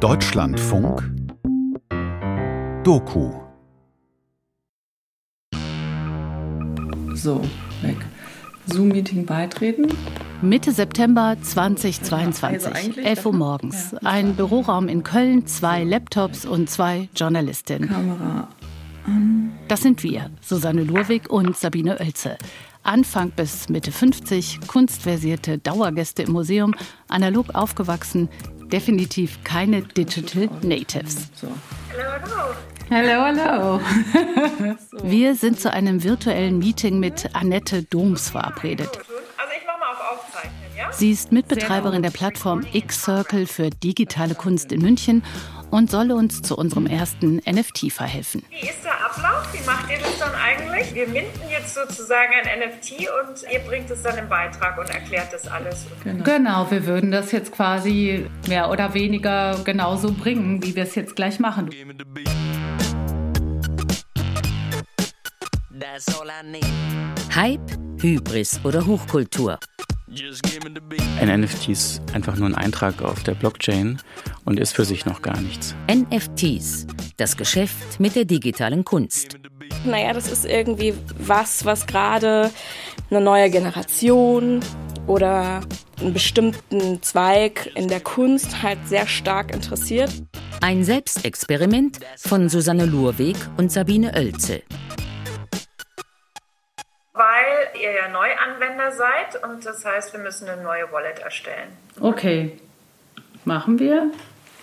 Deutschlandfunk Doku So, weg. Zoom-Meeting beitreten. Mitte September 2022, Also 11 Uhr morgens. Ein Büroraum in Köln, zwei Laptops und zwei Journalistinnen. Kamera. Das sind wir, Susanne Lurwig und Sabine Oelze. Anfang bis Mitte 50, kunstversierte Dauergäste im Museum, analog aufgewachsen, definitiv keine Digital Natives. Hallo, hallo. Wir sind zu einem virtuellen Meeting mit Annette Doms verabredet. Also ich mache mal auf Aufzeichnen, ja? Sie ist Mitbetreiberin der Plattform X-Circle für digitale Kunst in München und soll uns zu unserem ersten NFT verhelfen. Wie ist der Ablauf? Wie macht ihr das dann eigentlich? Wir minden jetzt sozusagen ein NFT und ihr bringt es dann im Beitrag und erklärt das alles. Genau, wir würden das jetzt quasi mehr oder weniger genauso bringen, wie wir es jetzt gleich machen. Hype, Hybris oder Hochkultur. Ein NFT ist einfach nur ein Eintrag auf der Blockchain und ist für sich noch gar nichts. NFTs, das Geschäft mit der digitalen Kunst. Naja, das ist irgendwie was, was gerade eine neue Generation oder einen bestimmten Zweig in der Kunst halt sehr stark interessiert. Ein Selbstexperiment von Susanne Lurweg und Sabine Oelze. Weil ihr ja Neuanwender seid und das heißt, wir müssen eine neue Wallet erstellen. Okay, machen wir.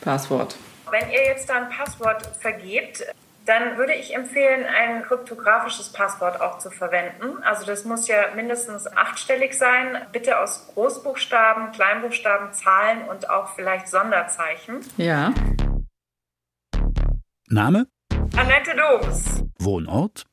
Passwort. Wenn ihr jetzt da ein Passwort vergebt, dann würde ich empfehlen, ein kryptografisches Passwort auch zu verwenden. Also das muss ja mindestens achtstellig sein. Bitte aus Großbuchstaben, Kleinbuchstaben, Zahlen und auch vielleicht Sonderzeichen. Ja. Name, Annette Doms, Wohnort,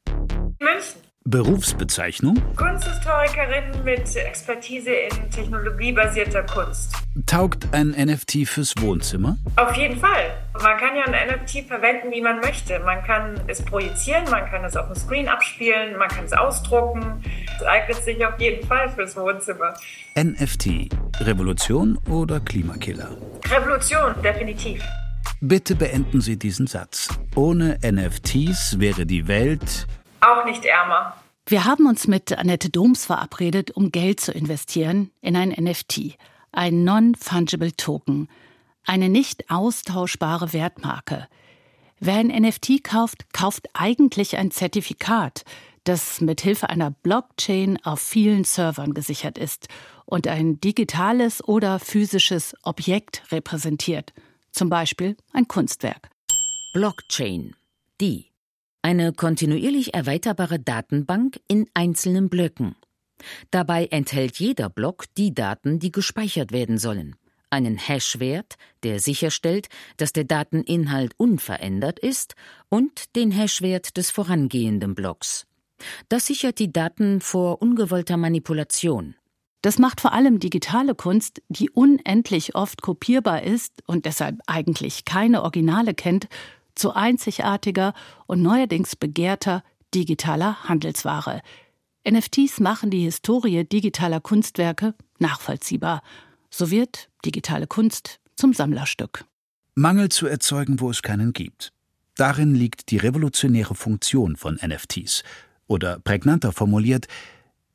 München. Berufsbezeichnung, Kunsthistorikerin mit Expertise in technologiebasierter Kunst. taugt ein NFT fürs Wohnzimmer? Auf jeden Fall. Man kann ja ein NFT verwenden, wie man möchte. Man kann es projizieren, man kann es auf dem Screen abspielen, man kann es ausdrucken. Es eignet sich auf jeden Fall fürs Wohnzimmer. NFT, Revolution oder Klimakiller? Revolution, definitiv. Bitte beenden Sie diesen Satz. Ohne NFTs wäre die Welt Auch nicht ärmer. Wir haben uns mit Annette Doms verabredet, um Geld zu investieren in ein NFT, ein Non-Fungible Token, eine nicht austauschbare Wertmarke. Wer ein NFT kauft, kauft eigentlich ein Zertifikat, das mit Hilfe einer Blockchain auf vielen Servern gesichert ist und ein digitales oder physisches Objekt repräsentiert, zum Beispiel ein Kunstwerk. Blockchain. Die. Eine kontinuierlich erweiterbare Datenbank in einzelnen Blöcken. Dabei enthält jeder Block die Daten, die gespeichert werden sollen. Einen Hashwert, der sicherstellt, dass der Dateninhalt unverändert ist, und den Hashwert des vorangehenden Blocks. Das sichert die Daten vor ungewollter Manipulation. Das macht vor allem digitale Kunst, die unendlich oft kopierbar ist und deshalb eigentlich keine Originale kennt, zu einzigartiger und neuerdings begehrter digitaler Handelsware. NFTs machen die Historie digitaler Kunstwerke nachvollziehbar. So wird digitale Kunst zum Sammlerstück. Mangel zu erzeugen, wo es keinen gibt. Darin liegt die revolutionäre Funktion von NFTs. Oder prägnanter formuliert,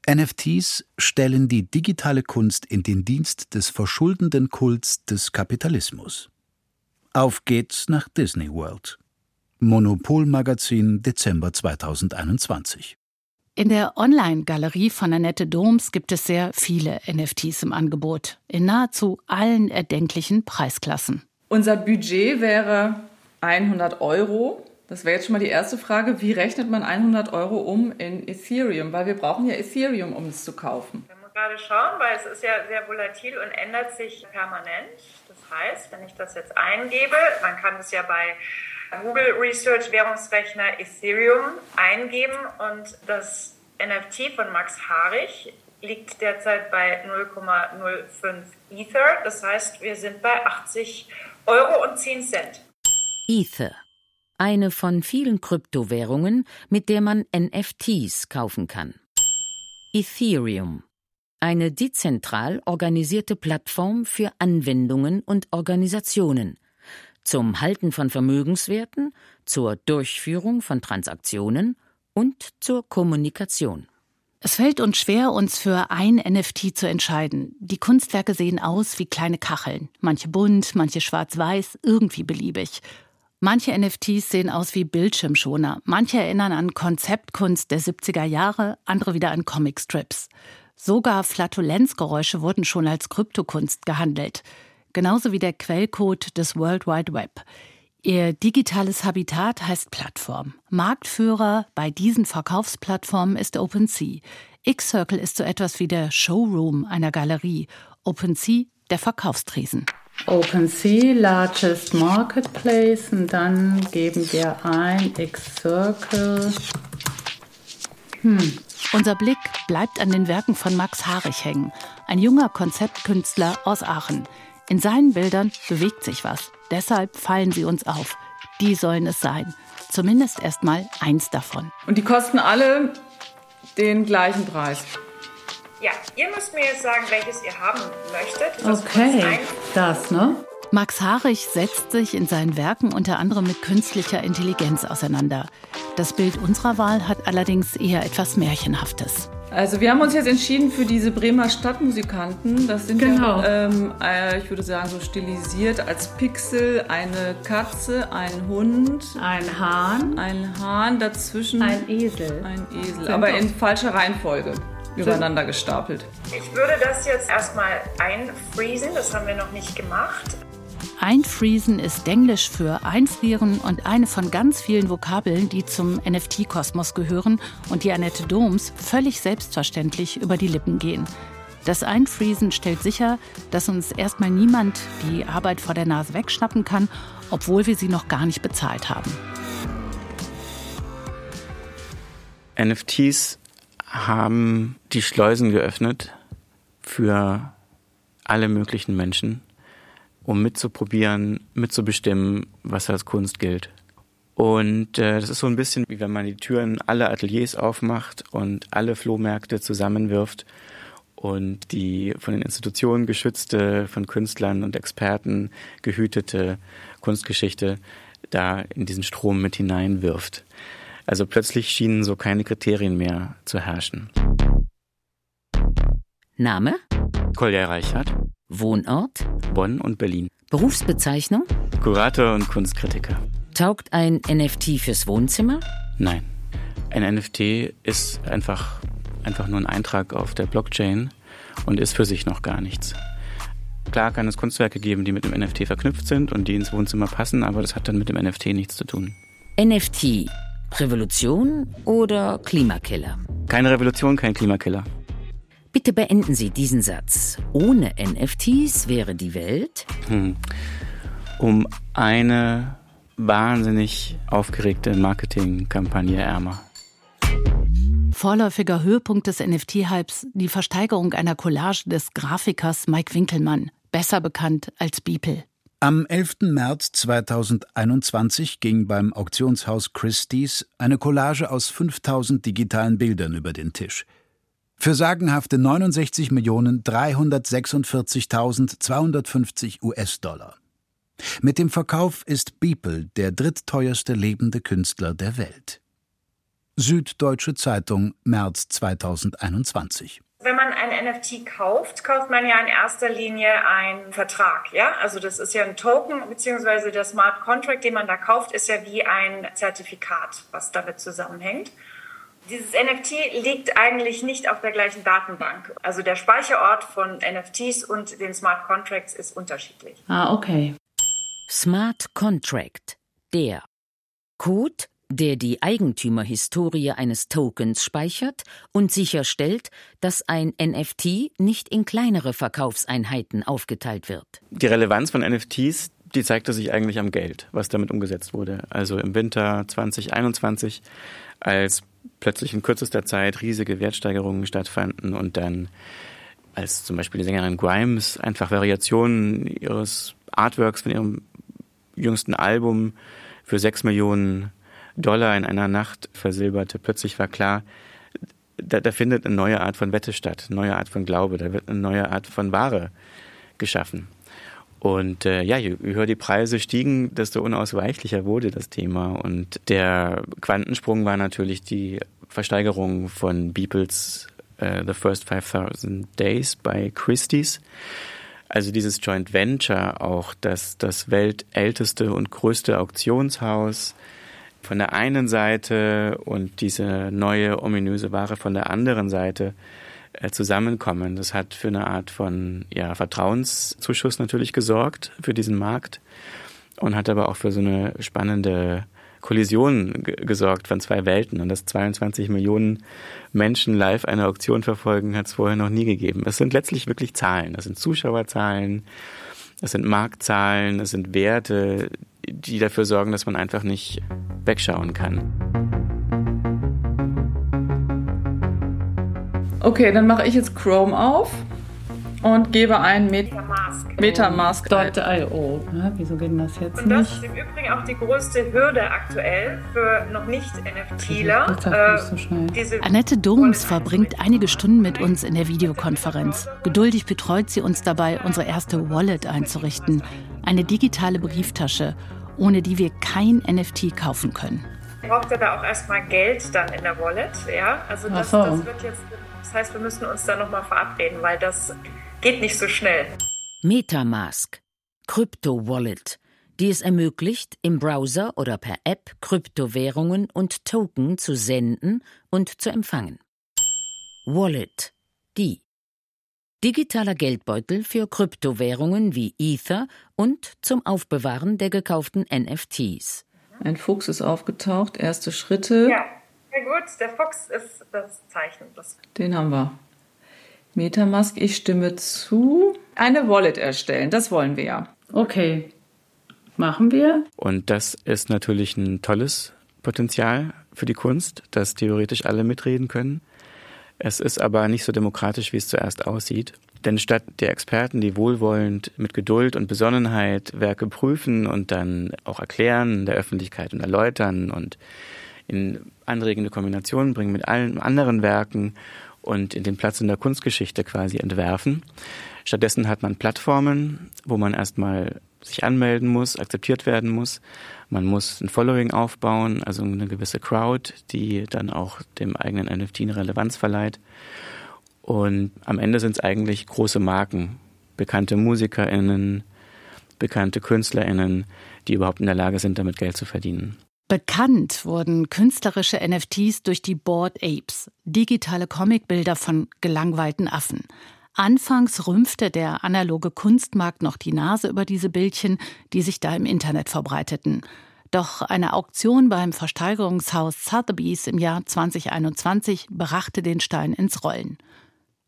NFTs stellen die digitale Kunst in den Dienst des verschuldenden Kults des Kapitalismus. Auf geht's nach Disney World. Monopol-Magazin, Dezember 2021. In der Online-Galerie von Annette Doms gibt es sehr viele NFTs im Angebot, in nahezu allen erdenklichen Preisklassen. Unser Budget wäre 100 Euro. Das wäre jetzt schon mal die erste Frage. Wie rechnet man 100 Euro um in Ethereum? Weil wir brauchen ja Ethereum, um es zu kaufen. Wir müssen gerade schauen, weil es ist ja sehr volatil und ändert sich permanent. Heißt, wenn ich das jetzt eingebe, man kann es ja bei Google Research Währungsrechner Ethereum eingeben und das NFT von Max Harich liegt derzeit bei 0,05 Ether. Das heißt, wir sind bei 80 Euro und 10 Cent. Ether. Eine von vielen Kryptowährungen, mit der man NFTs kaufen kann. Ethereum. Eine dezentral organisierte Plattform für Anwendungen und Organisationen. zum Halten von Vermögenswerten, zur Durchführung von Transaktionen und zur Kommunikation. Es fällt uns schwer, uns für ein NFT zu entscheiden. Die Kunstwerke sehen aus wie kleine Kacheln. Manche bunt, manche schwarz-weiß, irgendwie beliebig. Manche NFTs sehen aus wie Bildschirmschoner. Manche erinnern an Konzeptkunst der 70er Jahre, andere wieder an Comicstrips. Sogar Flatulenzgeräusche wurden schon als Kryptokunst gehandelt. Genauso wie der Quellcode des World Wide Web. Ihr digitales Habitat heißt Plattform. Marktführer bei diesen Verkaufsplattformen ist OpenSea. X-Circle ist so etwas wie der Showroom einer Galerie. OpenSea der Verkaufstresen. OpenSea, largest marketplace, und dann geben wir ein X-Circle. Hm. Unser Blick bleibt an den Werken von Max Harich hängen, ein junger Konzeptkünstler aus Aachen. In seinen Bildern bewegt sich was. Deshalb fallen sie uns auf. Die sollen es sein. Zumindest erstmal eins davon. Und die kosten alle den gleichen Preis. Ja, ihr müsst mir jetzt sagen, welches ihr haben möchtet. Das okay, das, ne? Max Harich setzt sich in seinen Werken unter anderem mit künstlicher Intelligenz auseinander. Das Bild unserer Wahl hat allerdings eher etwas Märchenhaftes. Also wir haben uns jetzt entschieden für diese Bremer Stadtmusikanten. Das sind genau. ja, ähm, äh, ich würde sagen, so stilisiert als Pixel eine Katze, ein Hund, ein Hahn, ein Hahn dazwischen, ein Esel, ein Esel, aber in falscher Reihenfolge übereinander gestapelt. Ich würde das jetzt erstmal einfriesen, das haben wir noch nicht gemacht. Einfriesen ist Englisch für einfrieren und eine von ganz vielen Vokabeln, die zum NFT-Kosmos gehören und die Annette Doms völlig selbstverständlich über die Lippen gehen. Das Einfriesen stellt sicher, dass uns erstmal niemand die Arbeit vor der Nase wegschnappen kann, obwohl wir sie noch gar nicht bezahlt haben. NFTs haben die Schleusen geöffnet für alle möglichen Menschen um mitzuprobieren, mitzubestimmen, was als Kunst gilt. Und äh, das ist so ein bisschen wie wenn man die Türen aller Ateliers aufmacht und alle Flohmärkte zusammenwirft und die von den Institutionen geschützte, von Künstlern und Experten gehütete Kunstgeschichte da in diesen Strom mit hineinwirft. Also plötzlich schienen so keine Kriterien mehr zu herrschen. Name? Kolja Reichert. Wohnort? Bonn und Berlin. Berufsbezeichnung? Kurator und Kunstkritiker. Taugt ein NFT fürs Wohnzimmer? Nein. Ein NFT ist einfach, einfach nur ein Eintrag auf der Blockchain und ist für sich noch gar nichts. Klar kann es Kunstwerke geben, die mit dem NFT verknüpft sind und die ins Wohnzimmer passen, aber das hat dann mit dem NFT nichts zu tun. NFT, Revolution oder Klimakiller? Keine Revolution, kein Klimakiller. Bitte beenden Sie diesen Satz. Ohne NFTs wäre die Welt hm. um eine wahnsinnig aufgeregte Marketingkampagne ärmer. Vorläufiger Höhepunkt des NFT-Hypes die Versteigerung einer Collage des Grafikers Mike Winkelmann, besser bekannt als Beeple. Am 11. März 2021 ging beim Auktionshaus Christie's eine Collage aus 5000 digitalen Bildern über den Tisch – für sagenhafte 69.346.250 US-Dollar. Mit dem Verkauf ist Beeple der drittteuerste lebende Künstler der Welt. Süddeutsche Zeitung, März 2021. Wenn man ein NFT kauft, kauft man ja in erster Linie einen Vertrag. Ja? Also das ist ja ein Token, beziehungsweise der Smart Contract, den man da kauft, ist ja wie ein Zertifikat, was damit zusammenhängt. Dieses NFT liegt eigentlich nicht auf der gleichen Datenbank. Also der Speicherort von NFTs und den Smart Contracts ist unterschiedlich. Ah, okay. Smart Contract. Der Code, der die Eigentümerhistorie eines Tokens speichert und sicherstellt, dass ein NFT nicht in kleinere Verkaufseinheiten aufgeteilt wird. Die Relevanz von NFTs, die zeigte sich eigentlich am Geld, was damit umgesetzt wurde. Also im Winter 2021, als plötzlich in kürzester Zeit riesige Wertsteigerungen stattfanden und dann als zum Beispiel die Sängerin Grimes einfach Variationen ihres Artworks von ihrem jüngsten Album für sechs Millionen Dollar in einer Nacht versilberte. Plötzlich war klar, da, da findet eine neue Art von Wette statt, eine neue Art von Glaube, da wird eine neue Art von Ware geschaffen. Und äh, ja, je höher die Preise stiegen, desto unausweichlicher wurde das Thema. Und der Quantensprung war natürlich die Versteigerung von Beeples uh, The First 5000 Days bei Christie's. Also dieses Joint Venture auch, dass das weltälteste und größte Auktionshaus von der einen Seite und diese neue ominöse Ware von der anderen Seite äh, zusammenkommen. Das hat für eine Art von ja, Vertrauenszuschuss natürlich gesorgt für diesen Markt und hat aber auch für so eine spannende Kollision gesorgt von zwei Welten. Und dass 22 Millionen Menschen live eine Auktion verfolgen, hat es vorher noch nie gegeben. Es sind letztlich wirklich Zahlen. Das sind Zuschauerzahlen, das sind Marktzahlen, das sind Werte, die dafür sorgen, dass man einfach nicht wegschauen kann. Okay, dann mache ich jetzt Chrome auf und gebe ein Metamask. Metamask.io. Ja, wieso geht das jetzt und das ist im Übrigen auch die größte Hürde aktuell für noch nicht NFTler. Äh, so Annette Doms verbringt einige Stunden mit uns in der Videokonferenz. Geduldig betreut sie uns dabei, unsere erste Wallet einzurichten. Eine digitale Brieftasche, ohne die wir kein NFT kaufen können. Braucht da auch erstmal Geld dann in der Wallet? Ja, also das, so. das wird jetzt das heißt, wir müssen uns da nochmal verabreden, weil das geht nicht so schnell. Metamask, Crypto Wallet, die es ermöglicht, im Browser oder per App Kryptowährungen und Token zu senden und zu empfangen. Wallet, die digitaler Geldbeutel für Kryptowährungen wie Ether und zum Aufbewahren der gekauften NFTs. Ein Fuchs ist aufgetaucht, erste Schritte. Ja. Sehr gut, der Fuchs ist das Zeichen. Das Den haben wir. Metamask, ich stimme zu. Eine Wallet erstellen, das wollen wir ja. Okay, machen wir. Und das ist natürlich ein tolles Potenzial für die Kunst, dass theoretisch alle mitreden können. Es ist aber nicht so demokratisch, wie es zuerst aussieht. Denn statt der Experten, die wohlwollend mit Geduld und Besonnenheit Werke prüfen und dann auch erklären, der Öffentlichkeit und erläutern und in anregende Kombinationen bringen mit allen anderen Werken und in den Platz in der Kunstgeschichte quasi entwerfen. Stattdessen hat man Plattformen, wo man erstmal sich anmelden muss, akzeptiert werden muss. Man muss ein Following aufbauen, also eine gewisse Crowd, die dann auch dem eigenen NFT eine Relevanz verleiht. Und am Ende sind es eigentlich große Marken, bekannte MusikerInnen, bekannte KünstlerInnen, die überhaupt in der Lage sind, damit Geld zu verdienen. Bekannt wurden künstlerische NFTs durch die Board Apes, digitale Comicbilder von gelangweilten Affen. Anfangs rümpfte der analoge Kunstmarkt noch die Nase über diese Bildchen, die sich da im Internet verbreiteten. Doch eine Auktion beim Versteigerungshaus Sotheby's im Jahr 2021 brachte den Stein ins Rollen.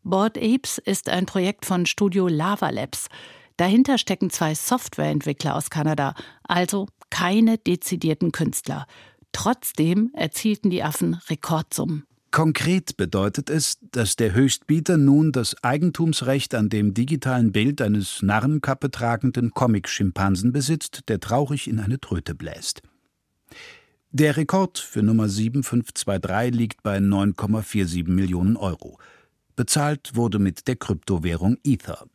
Board Apes ist ein Projekt von Studio Lava Labs. Dahinter stecken zwei Softwareentwickler aus Kanada, also keine dezidierten Künstler. Trotzdem erzielten die Affen Rekordsummen. Konkret bedeutet es, dass der Höchstbieter nun das Eigentumsrecht an dem digitalen Bild eines Narrenkappe tragenden Comic-Schimpansen besitzt, der traurig in eine Tröte bläst. Der Rekord für Nummer 7523 liegt bei 9,47 Millionen Euro. Bezahlt wurde mit der Kryptowährung Ether.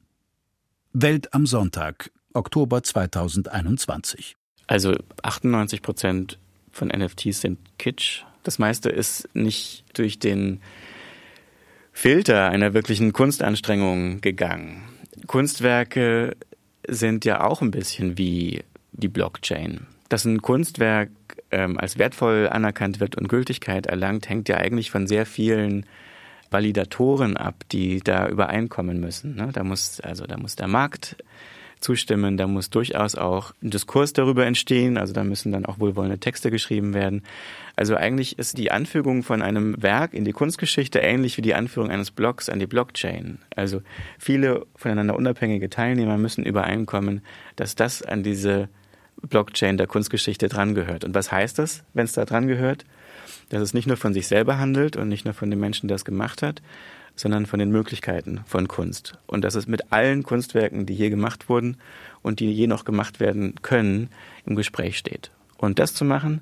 Welt am Sonntag, Oktober 2021. Also 98 Prozent von NFTs sind Kitsch. Das meiste ist nicht durch den Filter einer wirklichen Kunstanstrengung gegangen. Kunstwerke sind ja auch ein bisschen wie die Blockchain. Dass ein Kunstwerk ähm, als wertvoll anerkannt wird und Gültigkeit erlangt, hängt ja eigentlich von sehr vielen Validatoren ab, die da übereinkommen müssen. Ne? Da muss also da muss der Markt zustimmen. Da muss durchaus auch ein Diskurs darüber entstehen. Also da müssen dann auch wohlwollende Texte geschrieben werden. Also eigentlich ist die Anfügung von einem Werk in die Kunstgeschichte ähnlich wie die Anführung eines Blogs an die Blockchain. Also viele voneinander unabhängige Teilnehmer müssen übereinkommen, dass das an diese Blockchain der Kunstgeschichte drangehört. Und was heißt das, wenn es da drangehört? Dass es nicht nur von sich selber handelt und nicht nur von dem Menschen, der es gemacht hat, sondern von den Möglichkeiten von Kunst. Und dass es mit allen Kunstwerken, die je gemacht wurden und die je noch gemacht werden können, im Gespräch steht. Und das zu machen,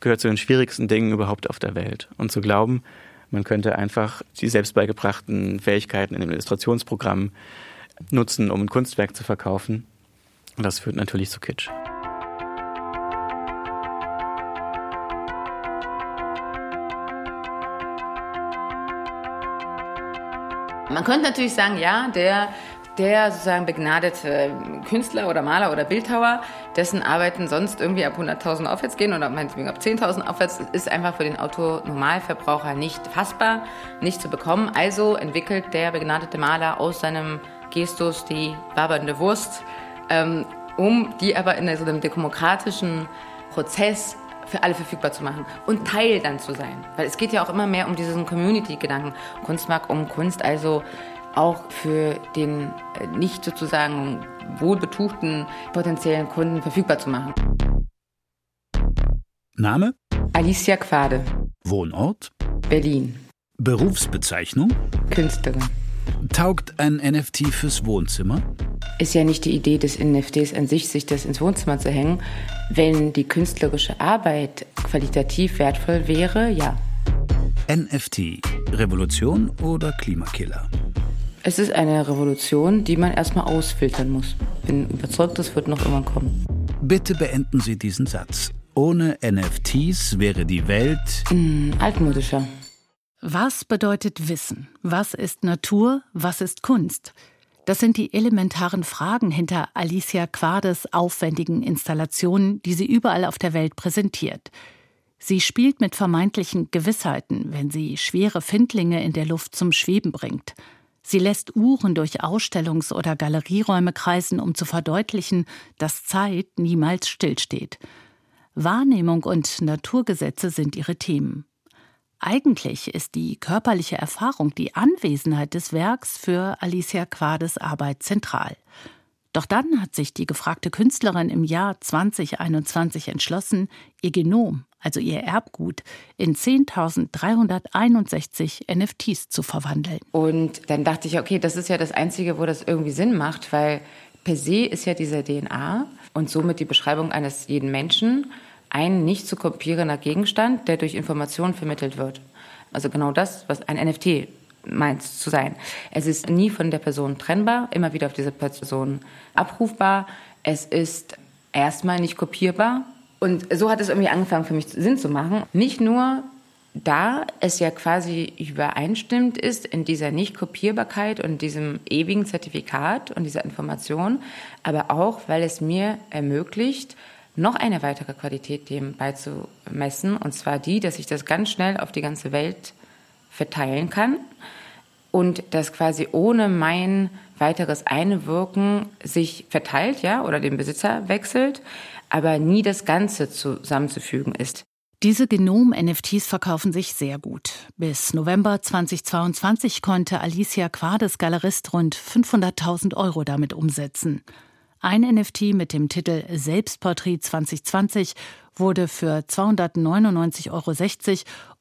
gehört zu den schwierigsten Dingen überhaupt auf der Welt. Und zu glauben, man könnte einfach die selbst beigebrachten Fähigkeiten in dem Illustrationsprogramm nutzen, um ein Kunstwerk zu verkaufen, das führt natürlich zu Kitsch. Man könnte natürlich sagen, ja, der, der sozusagen begnadete Künstler oder Maler oder Bildhauer, dessen Arbeiten sonst irgendwie ab 100.000 aufwärts gehen oder meinetwegen ab 10.000 aufwärts, ist einfach für den Autonormalverbraucher nicht fassbar, nicht zu bekommen. Also entwickelt der begnadete Maler aus seinem Gestus die wabernde Wurst, ähm, um die aber in so einem demokratischen Prozess für alle verfügbar zu machen und Teil dann zu sein. Weil es geht ja auch immer mehr um diesen Community-Gedanken. Kunst mag um Kunst also auch für den äh, nicht sozusagen wohlbetuchten potenziellen Kunden verfügbar zu machen. Name? Alicia Quade. Wohnort? Berlin. Berufsbezeichnung? Künstlerin. Taugt ein NFT fürs Wohnzimmer? Ist ja nicht die Idee des NFTs an sich, sich das ins Wohnzimmer zu hängen. Wenn die künstlerische Arbeit qualitativ wertvoll wäre, ja. NFT, Revolution oder Klimakiller? Es ist eine Revolution, die man erstmal ausfiltern muss. Bin überzeugt, das wird noch irgendwann kommen. Bitte beenden Sie diesen Satz. Ohne NFTs wäre die Welt hm, altmodischer. Was bedeutet Wissen? Was ist Natur? Was ist Kunst? Das sind die elementaren Fragen hinter Alicia Quades aufwendigen Installationen, die sie überall auf der Welt präsentiert. Sie spielt mit vermeintlichen Gewissheiten, wenn sie schwere Findlinge in der Luft zum Schweben bringt. Sie lässt Uhren durch Ausstellungs- oder Galerieräume kreisen, um zu verdeutlichen, dass Zeit niemals stillsteht. Wahrnehmung und Naturgesetze sind ihre Themen. Eigentlich ist die körperliche Erfahrung, die Anwesenheit des Werks für Alicia Quades Arbeit zentral. Doch dann hat sich die gefragte Künstlerin im Jahr 2021 entschlossen, ihr Genom, also ihr Erbgut, in 10.361 NFTs zu verwandeln. Und dann dachte ich, okay, das ist ja das Einzige, wo das irgendwie Sinn macht, weil per se ist ja diese DNA und somit die Beschreibung eines jeden Menschen ein nicht zu kopierender Gegenstand, der durch Informationen vermittelt wird. Also genau das, was ein NFT meint zu sein. Es ist nie von der Person trennbar, immer wieder auf diese Person abrufbar. Es ist erstmal nicht kopierbar. Und so hat es irgendwie angefangen für mich Sinn zu machen. Nicht nur da es ja quasi übereinstimmt ist in dieser Nicht-Kopierbarkeit und diesem ewigen Zertifikat und dieser Information, aber auch, weil es mir ermöglicht, noch eine weitere Qualität dem beizumessen, und zwar die, dass ich das ganz schnell auf die ganze Welt verteilen kann und das quasi ohne mein weiteres Einwirken sich verteilt, ja, oder den Besitzer wechselt, aber nie das Ganze zusammenzufügen ist. Diese Genom-NFTs verkaufen sich sehr gut. Bis November 2022 konnte Alicia Quades Galerist rund 500.000 Euro damit umsetzen. Ein NFT mit dem Titel Selbstporträt 2020 wurde für 299,60 Euro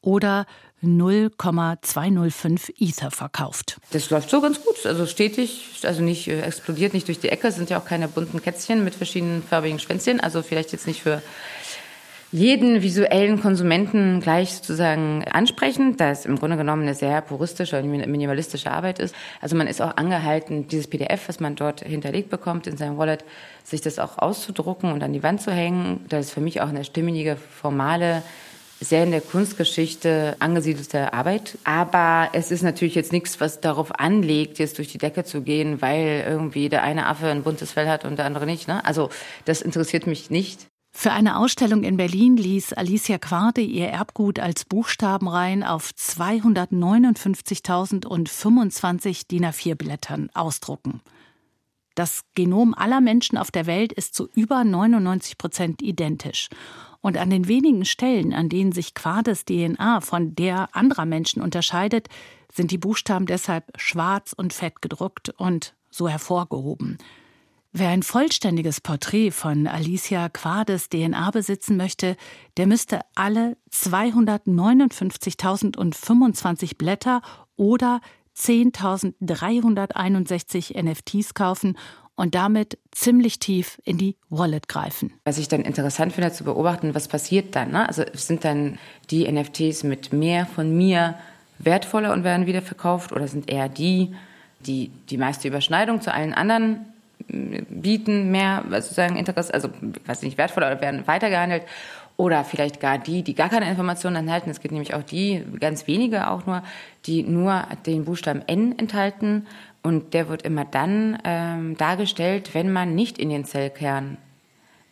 oder 0,205 Ether verkauft. Das läuft so ganz gut, also stetig, also nicht äh, explodiert nicht durch die Ecke. Sind ja auch keine bunten Kätzchen mit verschiedenen farbigen Schwänzchen, also vielleicht jetzt nicht für jeden visuellen Konsumenten gleich sozusagen ansprechen, da es im Grunde genommen eine sehr puristische und minimalistische Arbeit ist. Also man ist auch angehalten, dieses PDF, was man dort hinterlegt bekommt in seinem Wallet, sich das auch auszudrucken und an die Wand zu hängen. Das ist für mich auch eine stimmige, formale, sehr in der Kunstgeschichte angesiedelte Arbeit. Aber es ist natürlich jetzt nichts, was darauf anlegt, jetzt durch die Decke zu gehen, weil irgendwie der eine Affe ein buntes Fell hat und der andere nicht. Ne? Also das interessiert mich nicht. Für eine Ausstellung in Berlin ließ Alicia Quarte ihr Erbgut als Buchstabenreihen auf 259.025 DIN A4-Blättern ausdrucken. Das Genom aller Menschen auf der Welt ist zu über 99 Prozent identisch. Und an den wenigen Stellen, an denen sich Quades DNA von der anderer Menschen unterscheidet, sind die Buchstaben deshalb schwarz und fett gedruckt und so hervorgehoben. Wer ein vollständiges Porträt von Alicia Quades DNA besitzen möchte, der müsste alle 259.025 Blätter oder 10.361 NFTs kaufen und damit ziemlich tief in die Wallet greifen. Was ich dann interessant finde zu beobachten, was passiert dann? Ne? Also sind dann die NFTs mit mehr von mir wertvoller und werden wieder verkauft oder sind eher die, die die meiste Überschneidung zu allen anderen bieten mehr sozusagen Interesse, also weiß nicht wertvoller oder werden weitergehandelt oder vielleicht gar die, die gar keine Informationen enthalten. Es gibt nämlich auch die, ganz wenige auch nur, die nur den Buchstaben N enthalten und der wird immer dann ähm, dargestellt, wenn man nicht in den Zellkern,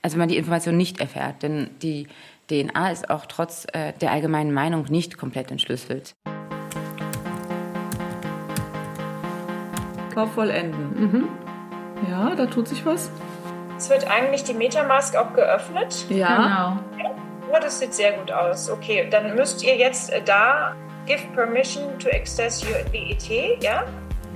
also wenn man die Information nicht erfährt, denn die DNA ist auch trotz äh, der allgemeinen Meinung nicht komplett entschlüsselt. Kauf vollenden. Mhm. Ja, da tut sich was. Es wird eigentlich die Metamask auch geöffnet. Ja. Genau. Oh, das sieht sehr gut aus. Okay, dann müsst ihr jetzt äh, da give permission to access your VET, ja?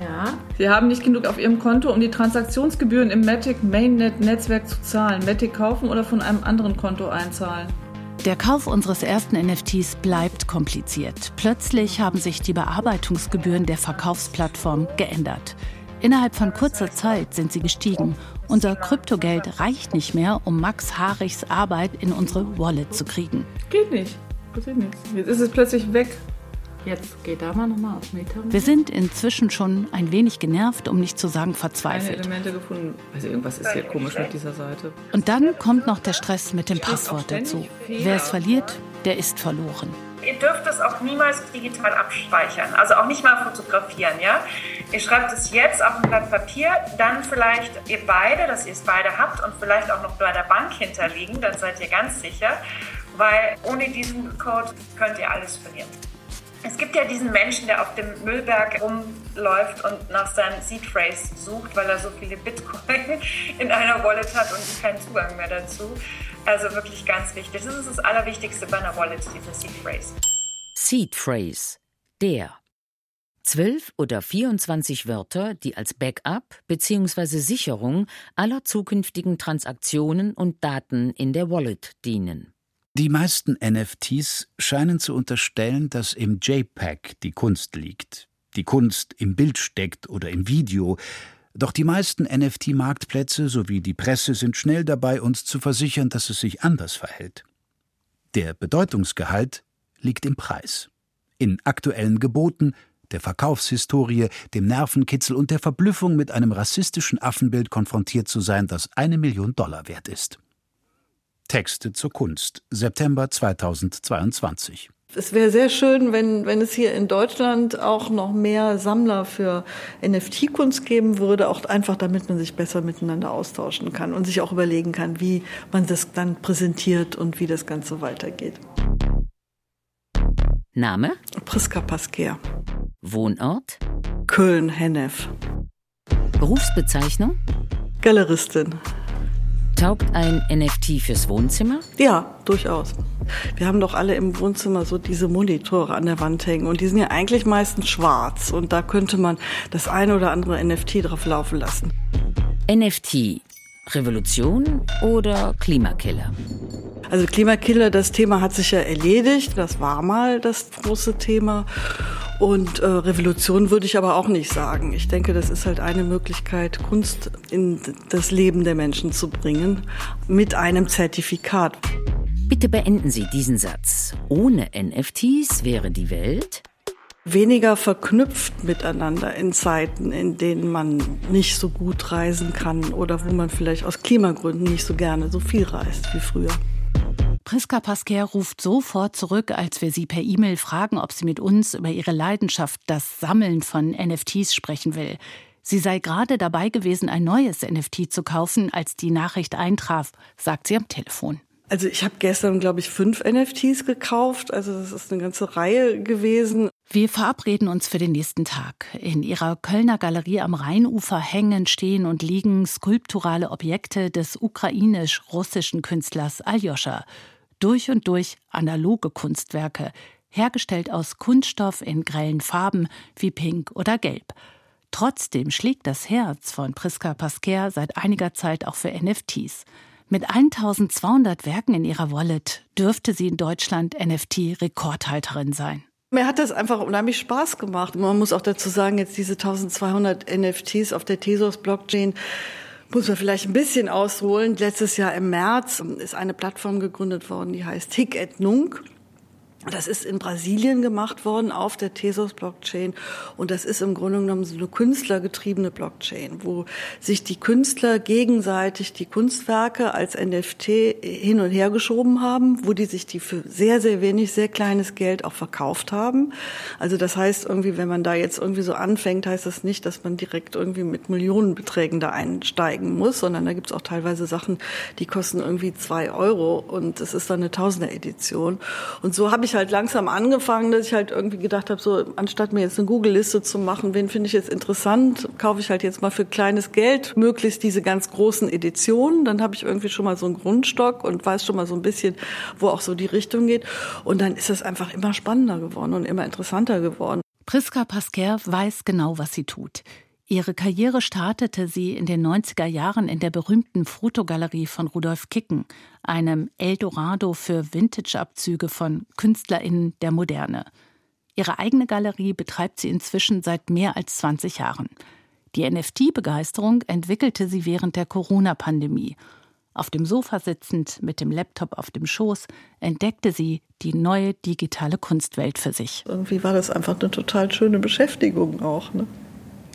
Ja. Sie haben nicht genug auf Ihrem Konto, um die Transaktionsgebühren im Matic Mainnet Netzwerk zu zahlen. Matic kaufen oder von einem anderen Konto einzahlen? Der Kauf unseres ersten NFTs bleibt kompliziert. Plötzlich haben sich die Bearbeitungsgebühren der Verkaufsplattform geändert. Innerhalb von kurzer Zeit sind sie gestiegen. Unser Kryptogeld reicht nicht mehr, um Max Harichs Arbeit in unsere Wallet zu kriegen. Geht nicht. Passiert nichts. Jetzt ist es plötzlich weg. Jetzt geht da mal nochmal auf Meta. Wir sind inzwischen schon ein wenig genervt, um nicht zu sagen verzweifelt. Elemente gefunden. Also irgendwas ist hier komisch mit dieser Seite. Und dann kommt noch der Stress mit dem Passwort dazu. Wer es verliert, der ist verloren. Ihr dürft es auch niemals digital abspeichern, also auch nicht mal fotografieren, ja? Ihr schreibt es jetzt auf ein Blatt Papier, dann vielleicht ihr beide, dass ihr es beide habt und vielleicht auch noch bei der Bank hinterliegen, dann seid ihr ganz sicher, weil ohne diesen Code könnt ihr alles verlieren. Es gibt ja diesen Menschen, der auf dem Müllberg rumläuft und nach seinem Seed Phrase sucht, weil er so viele Bitcoin in einer Wallet hat und keinen Zugang mehr dazu. Also wirklich ganz wichtig. Das ist das Allerwichtigste bei einer Wallet, diese Seed Phrase. Seed Phrase. Der. Zwölf oder 24 Wörter, die als Backup bzw. Sicherung aller zukünftigen Transaktionen und Daten in der Wallet dienen. Die meisten NFTs scheinen zu unterstellen, dass im JPEG die Kunst liegt, die Kunst im Bild steckt oder im Video, doch die meisten NFT-Marktplätze sowie die Presse sind schnell dabei, uns zu versichern, dass es sich anders verhält. Der Bedeutungsgehalt liegt im Preis, in aktuellen Geboten, der Verkaufshistorie, dem Nervenkitzel und der Verblüffung, mit einem rassistischen Affenbild konfrontiert zu sein, das eine Million Dollar wert ist. Texte zur Kunst, September 2022. Es wäre sehr schön, wenn, wenn es hier in Deutschland auch noch mehr Sammler für NFT-Kunst geben würde, auch einfach damit man sich besser miteinander austauschen kann und sich auch überlegen kann, wie man das dann präsentiert und wie das Ganze weitergeht. Name? Priska Pasquer. Wohnort? Köln-Hennef. Berufsbezeichnung? Galeristin. Taugt ein NFT fürs Wohnzimmer? Ja, durchaus. Wir haben doch alle im Wohnzimmer so diese Monitore an der Wand hängen und die sind ja eigentlich meistens schwarz und da könnte man das eine oder andere NFT drauf laufen lassen. NFT, Revolution oder Klimakiller? Also Klimakiller, das Thema hat sich ja erledigt. Das war mal das große Thema. Und äh, Revolution würde ich aber auch nicht sagen. Ich denke, das ist halt eine Möglichkeit, Kunst in das Leben der Menschen zu bringen mit einem Zertifikat. Bitte beenden Sie diesen Satz. Ohne NFTs wäre die Welt weniger verknüpft miteinander in Zeiten, in denen man nicht so gut reisen kann oder wo man vielleicht aus Klimagründen nicht so gerne so viel reist wie früher. Priska Pasquer ruft sofort zurück, als wir sie per E-Mail fragen, ob sie mit uns über ihre Leidenschaft, das Sammeln von NFTs, sprechen will. Sie sei gerade dabei gewesen, ein neues NFT zu kaufen, als die Nachricht eintraf, sagt sie am Telefon. Also ich habe gestern, glaube ich, fünf NFTs gekauft. Also das ist eine ganze Reihe gewesen. Wir verabreden uns für den nächsten Tag. In ihrer Kölner Galerie am Rheinufer hängen, stehen und liegen skulpturale Objekte des ukrainisch-russischen Künstlers Aljoscha durch und durch analoge Kunstwerke, hergestellt aus Kunststoff in grellen Farben wie Pink oder Gelb. Trotzdem schlägt das Herz von Priska Pasquer seit einiger Zeit auch für NFTs. Mit 1200 Werken in ihrer Wallet dürfte sie in Deutschland NFT-Rekordhalterin sein. Mir hat das einfach unheimlich Spaß gemacht. Man muss auch dazu sagen, jetzt diese 1200 NFTs auf der Tesos Blockchain muss man vielleicht ein bisschen ausholen. Letztes Jahr im März ist eine Plattform gegründet worden, die heißt Hic et Nunc. Das ist in Brasilien gemacht worden auf der Tezos-Blockchain und das ist im Grunde genommen so eine künstlergetriebene Blockchain, wo sich die Künstler gegenseitig die Kunstwerke als NFT hin und her geschoben haben, wo die sich die für sehr, sehr wenig, sehr kleines Geld auch verkauft haben. Also das heißt irgendwie, wenn man da jetzt irgendwie so anfängt, heißt das nicht, dass man direkt irgendwie mit Millionenbeträgen da einsteigen muss, sondern da gibt es auch teilweise Sachen, die kosten irgendwie zwei Euro und es ist dann eine Tausender-Edition. Und so habe ich halt langsam angefangen, dass ich halt irgendwie gedacht habe, so anstatt mir jetzt eine Google-Liste zu machen, wen finde ich jetzt interessant, kaufe ich halt jetzt mal für kleines Geld möglichst diese ganz großen Editionen. Dann habe ich irgendwie schon mal so einen Grundstock und weiß schon mal so ein bisschen, wo auch so die Richtung geht. Und dann ist es einfach immer spannender geworden und immer interessanter geworden. Priska Pasquer weiß genau, was sie tut. Ihre Karriere startete sie in den 90er Jahren in der berühmten Fotogalerie von Rudolf Kicken, einem Eldorado für Vintage-Abzüge von KünstlerInnen der Moderne. Ihre eigene Galerie betreibt sie inzwischen seit mehr als 20 Jahren. Die NFT-Begeisterung entwickelte sie während der Corona-Pandemie. Auf dem Sofa sitzend, mit dem Laptop auf dem Schoß, entdeckte sie die neue digitale Kunstwelt für sich. Irgendwie war das einfach eine total schöne Beschäftigung auch. Ne?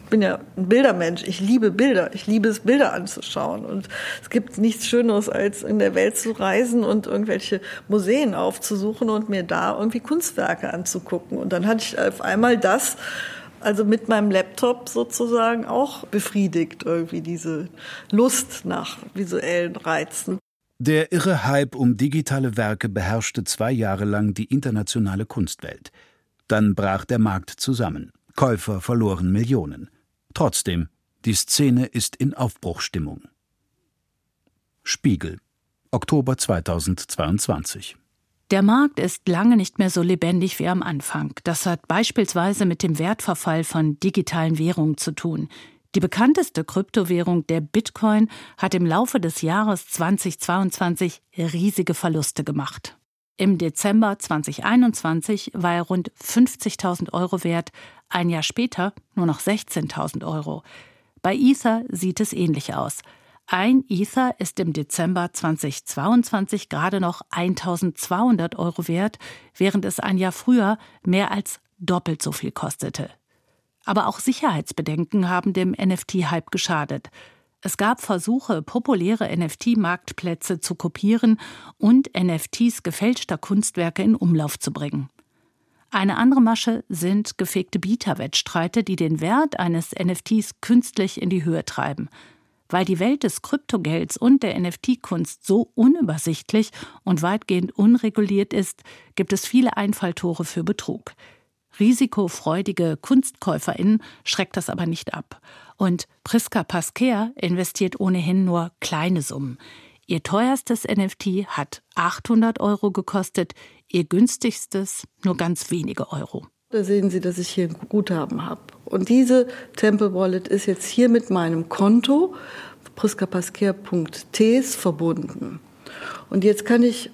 Bin ja ein Bildermensch. Ich liebe Bilder. Ich liebe es, Bilder anzuschauen. Und es gibt nichts Schöneres, als in der Welt zu reisen und irgendwelche Museen aufzusuchen und mir da irgendwie Kunstwerke anzugucken. Und dann hatte ich auf einmal das, also mit meinem Laptop sozusagen auch befriedigt, irgendwie diese Lust nach visuellen Reizen. Der irre Hype um digitale Werke beherrschte zwei Jahre lang die internationale Kunstwelt. Dann brach der Markt zusammen. Käufer verloren Millionen. Trotzdem, die Szene ist in Aufbruchstimmung. Spiegel, Oktober 2022. Der Markt ist lange nicht mehr so lebendig wie am Anfang. Das hat beispielsweise mit dem Wertverfall von digitalen Währungen zu tun. Die bekannteste Kryptowährung, der Bitcoin, hat im Laufe des Jahres 2022 riesige Verluste gemacht. Im Dezember 2021 war er rund 50.000 Euro wert, ein Jahr später nur noch 16.000 Euro. Bei Ether sieht es ähnlich aus. Ein Ether ist im Dezember 2022 gerade noch 1200 Euro wert, während es ein Jahr früher mehr als doppelt so viel kostete. Aber auch Sicherheitsbedenken haben dem NFT-Hype geschadet. Es gab Versuche, populäre NFT-Marktplätze zu kopieren und NFTs gefälschter Kunstwerke in Umlauf zu bringen. Eine andere Masche sind gefegte Bieterwettstreite, die den Wert eines NFTs künstlich in die Höhe treiben. Weil die Welt des Kryptogelds und der NFT-Kunst so unübersichtlich und weitgehend unreguliert ist, gibt es viele Einfalltore für Betrug. Risikofreudige KunstkäuferInnen schreckt das aber nicht ab. Und Priska Pasquer investiert ohnehin nur kleine Summen. Ihr teuerstes NFT hat 800 Euro gekostet, ihr günstigstes nur ganz wenige Euro. Da sehen Sie, dass ich hier ein Guthaben habe. Und diese Temple Wallet ist jetzt hier mit meinem Konto priskapasquer.ts verbunden. Und jetzt kann ich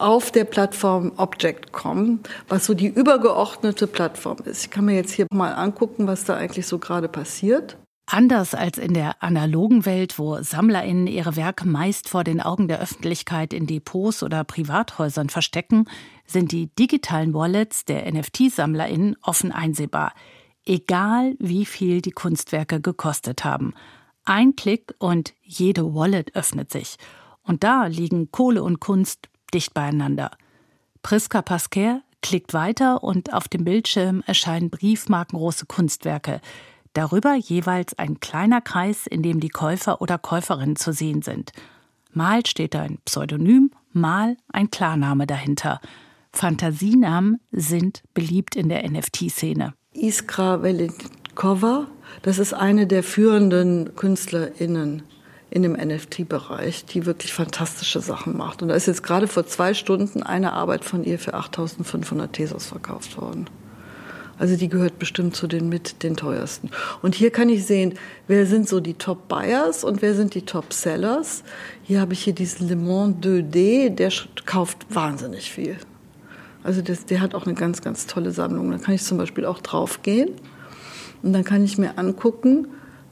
auf der Plattform Object kommen, was so die übergeordnete Plattform ist. Ich kann mir jetzt hier mal angucken, was da eigentlich so gerade passiert. Anders als in der analogen Welt, wo SammlerInnen ihre Werke meist vor den Augen der Öffentlichkeit in Depots oder Privathäusern verstecken, sind die digitalen Wallets der NFT-SammlerInnen offen einsehbar. Egal wie viel die Kunstwerke gekostet haben. Ein Klick und jede Wallet öffnet sich. Und da liegen Kohle und Kunst dicht beieinander. Priska Pasquer klickt weiter und auf dem Bildschirm erscheinen briefmarkengroße Kunstwerke – darüber jeweils ein kleiner Kreis, in dem die Käufer oder Käuferinnen zu sehen sind. Mal steht ein Pseudonym, mal ein Klarname dahinter. Fantasienamen sind beliebt in der NFT-Szene. Iskra Velitkova, das ist eine der führenden KünstlerInnen in dem NFT-Bereich, die wirklich fantastische Sachen macht. Und da ist jetzt gerade vor zwei Stunden eine Arbeit von ihr für 8500 Tesos verkauft worden. Also die gehört bestimmt zu den mit den teuersten. Und hier kann ich sehen, wer sind so die Top Buyers und wer sind die Top Sellers. Hier habe ich hier diesen Le Mans 2D, der kauft wahnsinnig viel. Also das, der hat auch eine ganz, ganz tolle Sammlung. Da kann ich zum Beispiel auch draufgehen und dann kann ich mir angucken,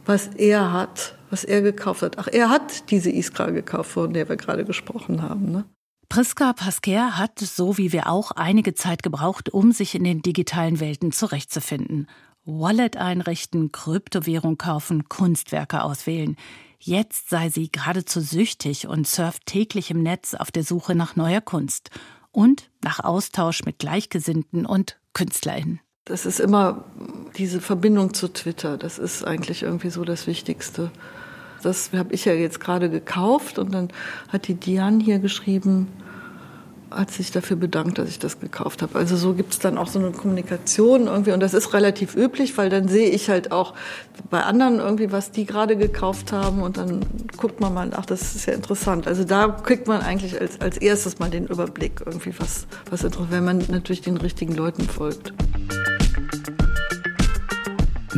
was er hat, was er gekauft hat. Ach, er hat diese Iskra gekauft, von der wir gerade gesprochen haben. Ne? Priska Pasquer hat, so wie wir auch, einige Zeit gebraucht, um sich in den digitalen Welten zurechtzufinden. Wallet einrichten, Kryptowährung kaufen, Kunstwerke auswählen. Jetzt sei sie geradezu süchtig und surft täglich im Netz auf der Suche nach neuer Kunst und nach Austausch mit Gleichgesinnten und KünstlerInnen. Das ist immer diese Verbindung zu Twitter. Das ist eigentlich irgendwie so das Wichtigste. Das habe ich ja jetzt gerade gekauft und dann hat die Diane hier geschrieben, hat sich dafür bedankt, dass ich das gekauft habe. Also so gibt es dann auch so eine Kommunikation irgendwie und das ist relativ üblich, weil dann sehe ich halt auch bei anderen irgendwie, was die gerade gekauft haben und dann guckt man mal, ach, das ist ja interessant. Also da kriegt man eigentlich als, als erstes mal den Überblick irgendwie, was, was wenn man natürlich den richtigen Leuten folgt.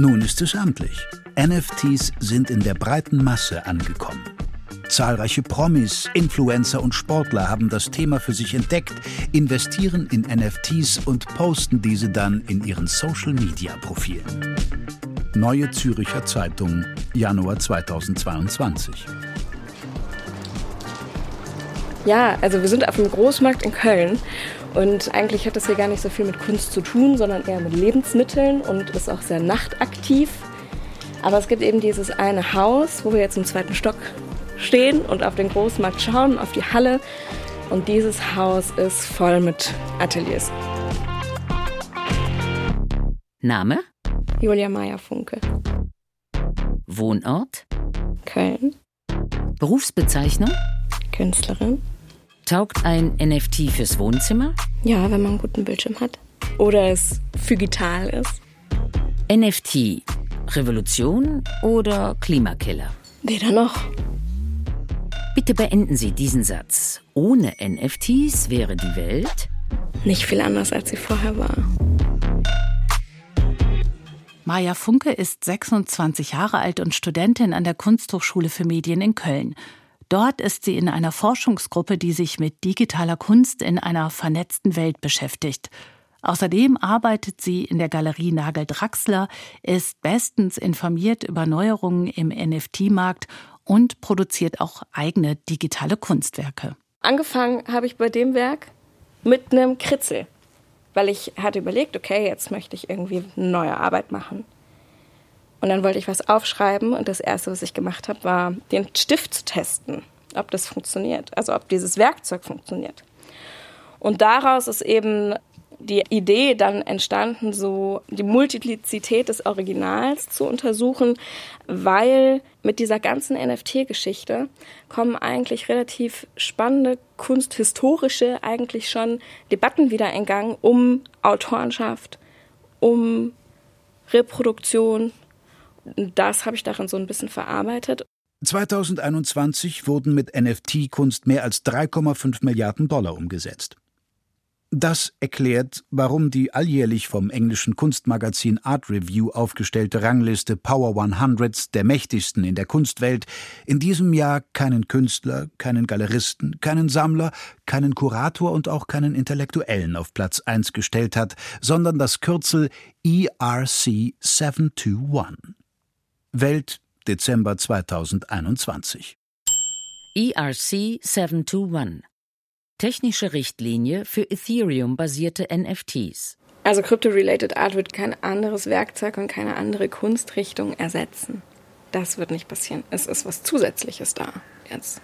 Nun ist es amtlich. NFTs sind in der breiten Masse angekommen. Zahlreiche Promis, Influencer und Sportler haben das Thema für sich entdeckt, investieren in NFTs und posten diese dann in ihren Social-Media-Profilen. Neue Züricher Zeitung, Januar 2022. Ja, also wir sind auf dem Großmarkt in Köln und eigentlich hat das hier gar nicht so viel mit Kunst zu tun, sondern eher mit Lebensmitteln und ist auch sehr nachtaktiv. Aber es gibt eben dieses eine Haus, wo wir jetzt im zweiten Stock stehen und auf den Großmarkt schauen, auf die Halle. Und dieses Haus ist voll mit Ateliers. Name? Julia Meyer-Funke. Wohnort? Köln. Berufsbezeichnung? Künstlerin. Taugt ein NFT fürs Wohnzimmer? Ja, wenn man einen guten Bildschirm hat. Oder es phygital ist. NFT, Revolution oder Klimakiller? Weder noch. Bitte beenden Sie diesen Satz. Ohne NFTs wäre die Welt nicht viel anders, als sie vorher war. Maja Funke ist 26 Jahre alt und Studentin an der Kunsthochschule für Medien in Köln. Dort ist sie in einer Forschungsgruppe, die sich mit digitaler Kunst in einer vernetzten Welt beschäftigt. Außerdem arbeitet sie in der Galerie Nagel Draxler, ist bestens informiert über Neuerungen im NFT-Markt und produziert auch eigene digitale Kunstwerke. Angefangen habe ich bei dem Werk mit einem Kritzel, weil ich hatte überlegt, okay, jetzt möchte ich irgendwie eine neue Arbeit machen. Und dann wollte ich was aufschreiben und das Erste, was ich gemacht habe, war, den Stift zu testen, ob das funktioniert, also ob dieses Werkzeug funktioniert. Und daraus ist eben die Idee dann entstanden, so die Multiplizität des Originals zu untersuchen, weil mit dieser ganzen NFT-Geschichte kommen eigentlich relativ spannende kunsthistorische eigentlich schon Debatten wieder in Gang um Autorenschaft, um Reproduktion. Das habe ich darin so ein bisschen verarbeitet. 2021 wurden mit NFT-Kunst mehr als 3,5 Milliarden Dollar umgesetzt. Das erklärt, warum die alljährlich vom englischen Kunstmagazin Art Review aufgestellte Rangliste Power 100 der mächtigsten in der Kunstwelt in diesem Jahr keinen Künstler, keinen Galeristen, keinen Sammler, keinen Kurator und auch keinen Intellektuellen auf Platz 1 gestellt hat, sondern das Kürzel ERC 721. Welt Dezember 2021. ERC 721 technische Richtlinie für Ethereum-basierte NFTs. Also Crypto-related Art wird kein anderes Werkzeug und keine andere Kunstrichtung ersetzen. Das wird nicht passieren. Es ist was Zusätzliches da jetzt.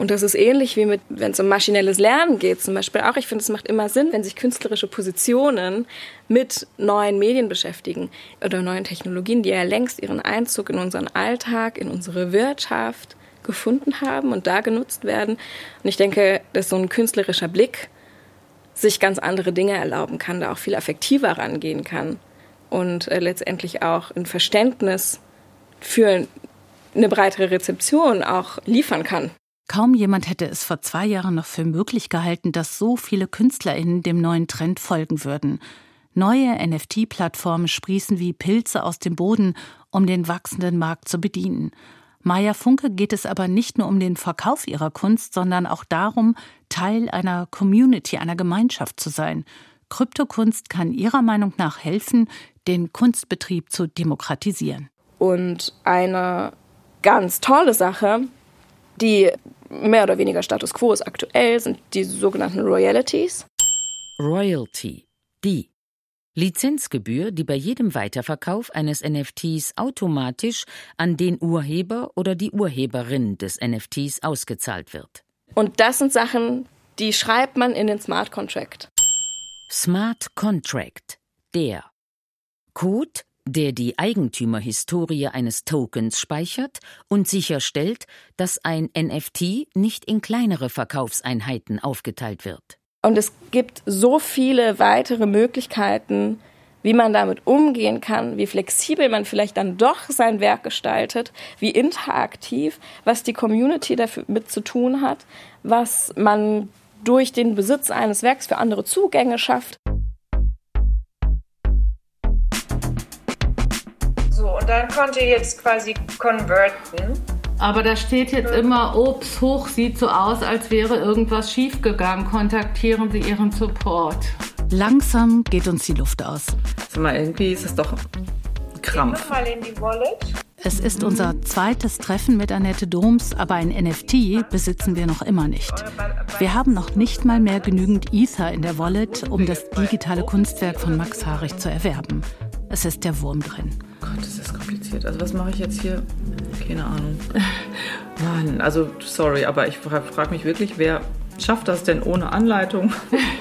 Und das ist ähnlich wie mit, wenn es um maschinelles Lernen geht, zum Beispiel auch. Ich finde, es macht immer Sinn, wenn sich künstlerische Positionen mit neuen Medien beschäftigen oder neuen Technologien, die ja längst ihren Einzug in unseren Alltag, in unsere Wirtschaft, gefunden haben und da genutzt werden. Und ich denke, dass so ein künstlerischer Blick sich ganz andere Dinge erlauben kann, da auch viel effektiver rangehen kann und äh, letztendlich auch ein Verständnis für eine breitere Rezeption auch liefern kann. Kaum jemand hätte es vor zwei Jahren noch für möglich gehalten, dass so viele KünstlerInnen dem neuen Trend folgen würden. Neue NFT-Plattformen sprießen wie Pilze aus dem Boden, um den wachsenden Markt zu bedienen. Maya Funke geht es aber nicht nur um den Verkauf ihrer Kunst, sondern auch darum, Teil einer Community, einer Gemeinschaft zu sein. Kryptokunst kann ihrer Meinung nach helfen, den Kunstbetrieb zu demokratisieren. Und eine ganz tolle Sache, die mehr oder weniger Status quo ist aktuell, sind die sogenannten Royalties. Royalty, die Lizenzgebühr, die bei jedem Weiterverkauf eines NFTs automatisch an den Urheber oder die Urheberin des NFTs ausgezahlt wird. Und das sind Sachen, die schreibt man in den Smart Contract. Smart Contract, der Code, der die Eigentümerhistorie eines Tokens speichert und sicherstellt, dass ein NFT nicht in kleinere Verkaufseinheiten aufgeteilt wird. Und es gibt so viele weitere Möglichkeiten, wie man damit umgehen kann, wie flexibel man vielleicht dann doch sein Werk gestaltet, wie interaktiv, was die Community damit zu tun hat, was man durch den Besitz eines Werks für andere Zugänge schafft. Dann konnte ihr jetzt quasi konverten. Aber da steht jetzt immer, Obst hoch sieht so aus, als wäre irgendwas schiefgegangen. Kontaktieren Sie Ihren Support. Langsam geht uns die Luft aus. Sag mal, irgendwie ist es doch Krampf. Mal in die Wallet. Es ist unser zweites Treffen mit Annette Doms, aber ein NFT besitzen wir noch immer nicht. Wir haben noch nicht mal mehr genügend Ether in der Wallet, um das digitale Kunstwerk von Max Haarig zu erwerben. Es ist der Wurm drin. Gott, das ist kompliziert. Also was mache ich jetzt hier? Keine Ahnung. Mann, also sorry, aber ich frage frag mich wirklich, wer schafft das denn ohne Anleitung,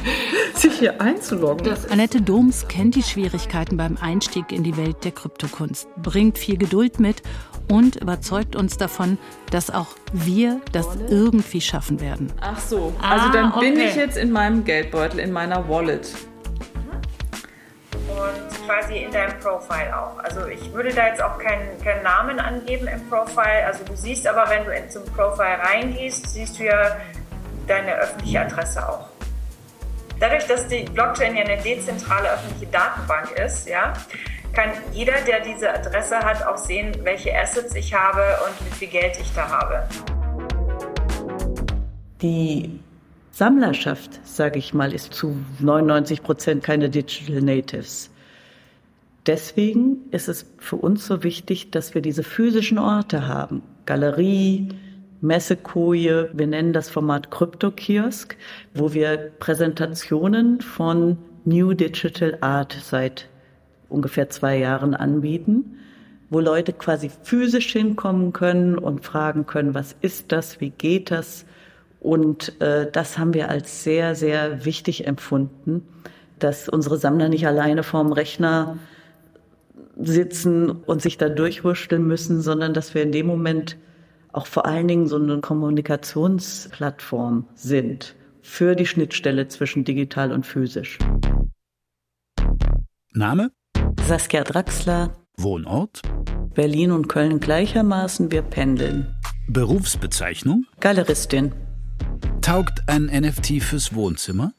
sich hier einzuloggen? Annette Doms kennt die Schwierigkeiten beim Einstieg in die Welt der Kryptokunst, bringt viel Geduld mit und überzeugt uns davon, dass auch wir das irgendwie schaffen werden. Ach so, also Ah, dann bin okay. ich jetzt in meinem Geldbeutel, in meiner Wallet. Und quasi in deinem Profile auch. Also ich würde da jetzt auch keinen, keinen Namen angeben im Profile. Also du siehst aber, wenn du in, zum Profile reingehst, siehst du ja deine öffentliche Adresse auch. Dadurch, dass die Blockchain ja eine dezentrale öffentliche Datenbank ist, ja, kann jeder, der diese Adresse hat, auch sehen, welche Assets ich habe und wie viel Geld ich da habe. Die Sammlerschaft, sage ich mal, ist zu 99 Prozent keine Digital Natives. Deswegen ist es für uns so wichtig, dass wir diese physischen Orte haben. Galerie, Messekoje, wir nennen das Format Kryptokiosk, wo wir Präsentationen von New Digital Art seit ungefähr zwei Jahren anbieten, wo Leute quasi physisch hinkommen können und fragen können, was ist das, wie geht das? Und äh, das haben wir als sehr, sehr wichtig empfunden, dass unsere Sammler nicht alleine vorm Rechner sitzen und sich da durchwurschteln müssen, sondern dass wir in dem Moment auch vor allen Dingen so eine Kommunikationsplattform sind für die Schnittstelle zwischen digital und physisch. Name? Saskia Draxler, Wohnort? Berlin und Köln gleichermaßen, wir pendeln. Berufsbezeichnung? Galeristin. Taugt ein NFT fürs Wohnzimmer?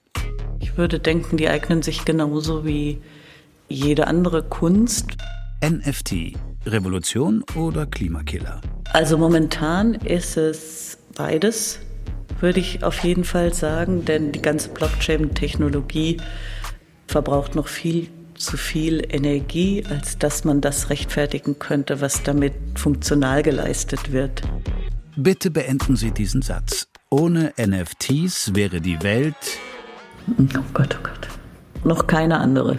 Ich würde denken, die eignen sich genauso wie jede andere Kunst. NFT. Revolution oder Klimakiller? Also momentan ist es beides, würde ich auf jeden Fall sagen, denn die ganze Blockchain-Technologie verbraucht noch viel zu viel Energie, als dass man das rechtfertigen könnte, was damit funktional geleistet wird. Bitte beenden Sie diesen Satz. Ohne NFTs wäre die Welt. Oh Gott, oh Gott. Noch keine andere.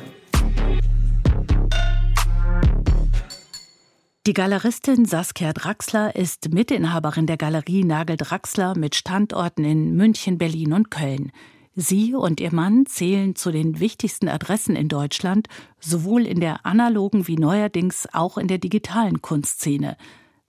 Die Galeristin Saskia Draxler ist Mitinhaberin der Galerie Nagel Draxler mit Standorten in München, Berlin und Köln. Sie und ihr Mann zählen zu den wichtigsten Adressen in Deutschland, sowohl in der analogen wie neuerdings auch in der digitalen Kunstszene.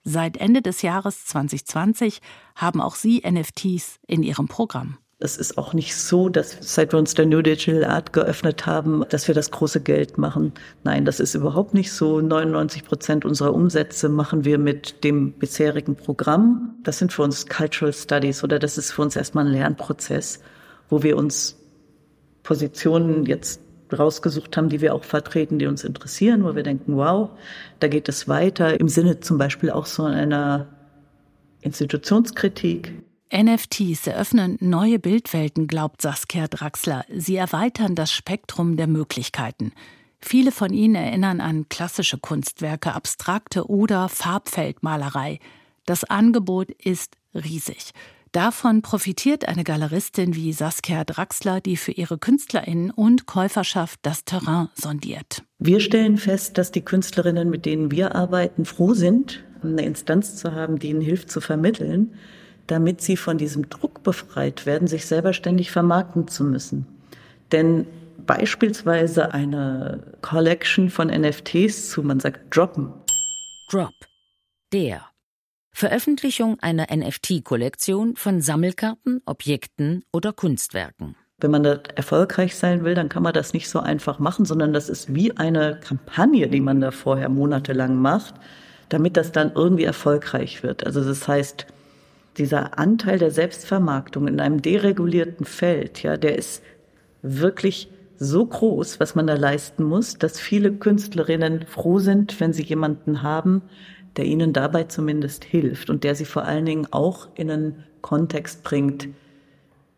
Seit Ende des Jahres 2020 haben auch sie NFTs in ihrem Programm. Es ist auch nicht so, dass seit wir uns der New Digital Art geöffnet haben, dass wir das große Geld machen. Nein, das ist überhaupt nicht so. 99 Prozent unserer Umsätze machen wir mit dem bisherigen Programm. Das sind für uns Cultural Studies oder das ist für uns erstmal ein Lernprozess, wo wir uns Positionen jetzt rausgesucht haben, die wir auch vertreten, die uns interessieren, wo wir denken, wow, da geht es weiter. Im Sinne zum Beispiel auch so einer Institutionskritik. NFTs eröffnen neue Bildwelten, glaubt Saskia Draxler. Sie erweitern das Spektrum der Möglichkeiten. Viele von ihnen erinnern an klassische Kunstwerke, abstrakte oder Farbfeldmalerei. Das Angebot ist riesig. Davon profitiert eine Galeristin wie Saskia Draxler, die für ihre KünstlerInnen und Käuferschaft das Terrain sondiert. Wir stellen fest, dass die Künstlerinnen, mit denen wir arbeiten, froh sind, eine Instanz zu haben, die ihnen hilft zu vermitteln, damit sie von diesem Druck befreit werden, sich selber ständig vermarkten zu müssen. Denn beispielsweise eine Collection von NFTs zu, man sagt, droppen. Drop. Der Veröffentlichung einer NFT-Kollektion von Sammelkarten, Objekten oder Kunstwerken. Wenn man da erfolgreich sein will, dann kann man das nicht so einfach machen, sondern das ist wie eine Kampagne, die man da vorher monatelang macht, damit das dann irgendwie erfolgreich wird. Also das heißt, dieser Anteil der Selbstvermarktung in einem deregulierten Feld, ja, der ist wirklich so groß, was man da leisten muss, dass viele Künstlerinnen froh sind, wenn sie jemanden haben, der ihnen dabei zumindest hilft und der sie vor allen Dingen auch in einen Kontext bringt,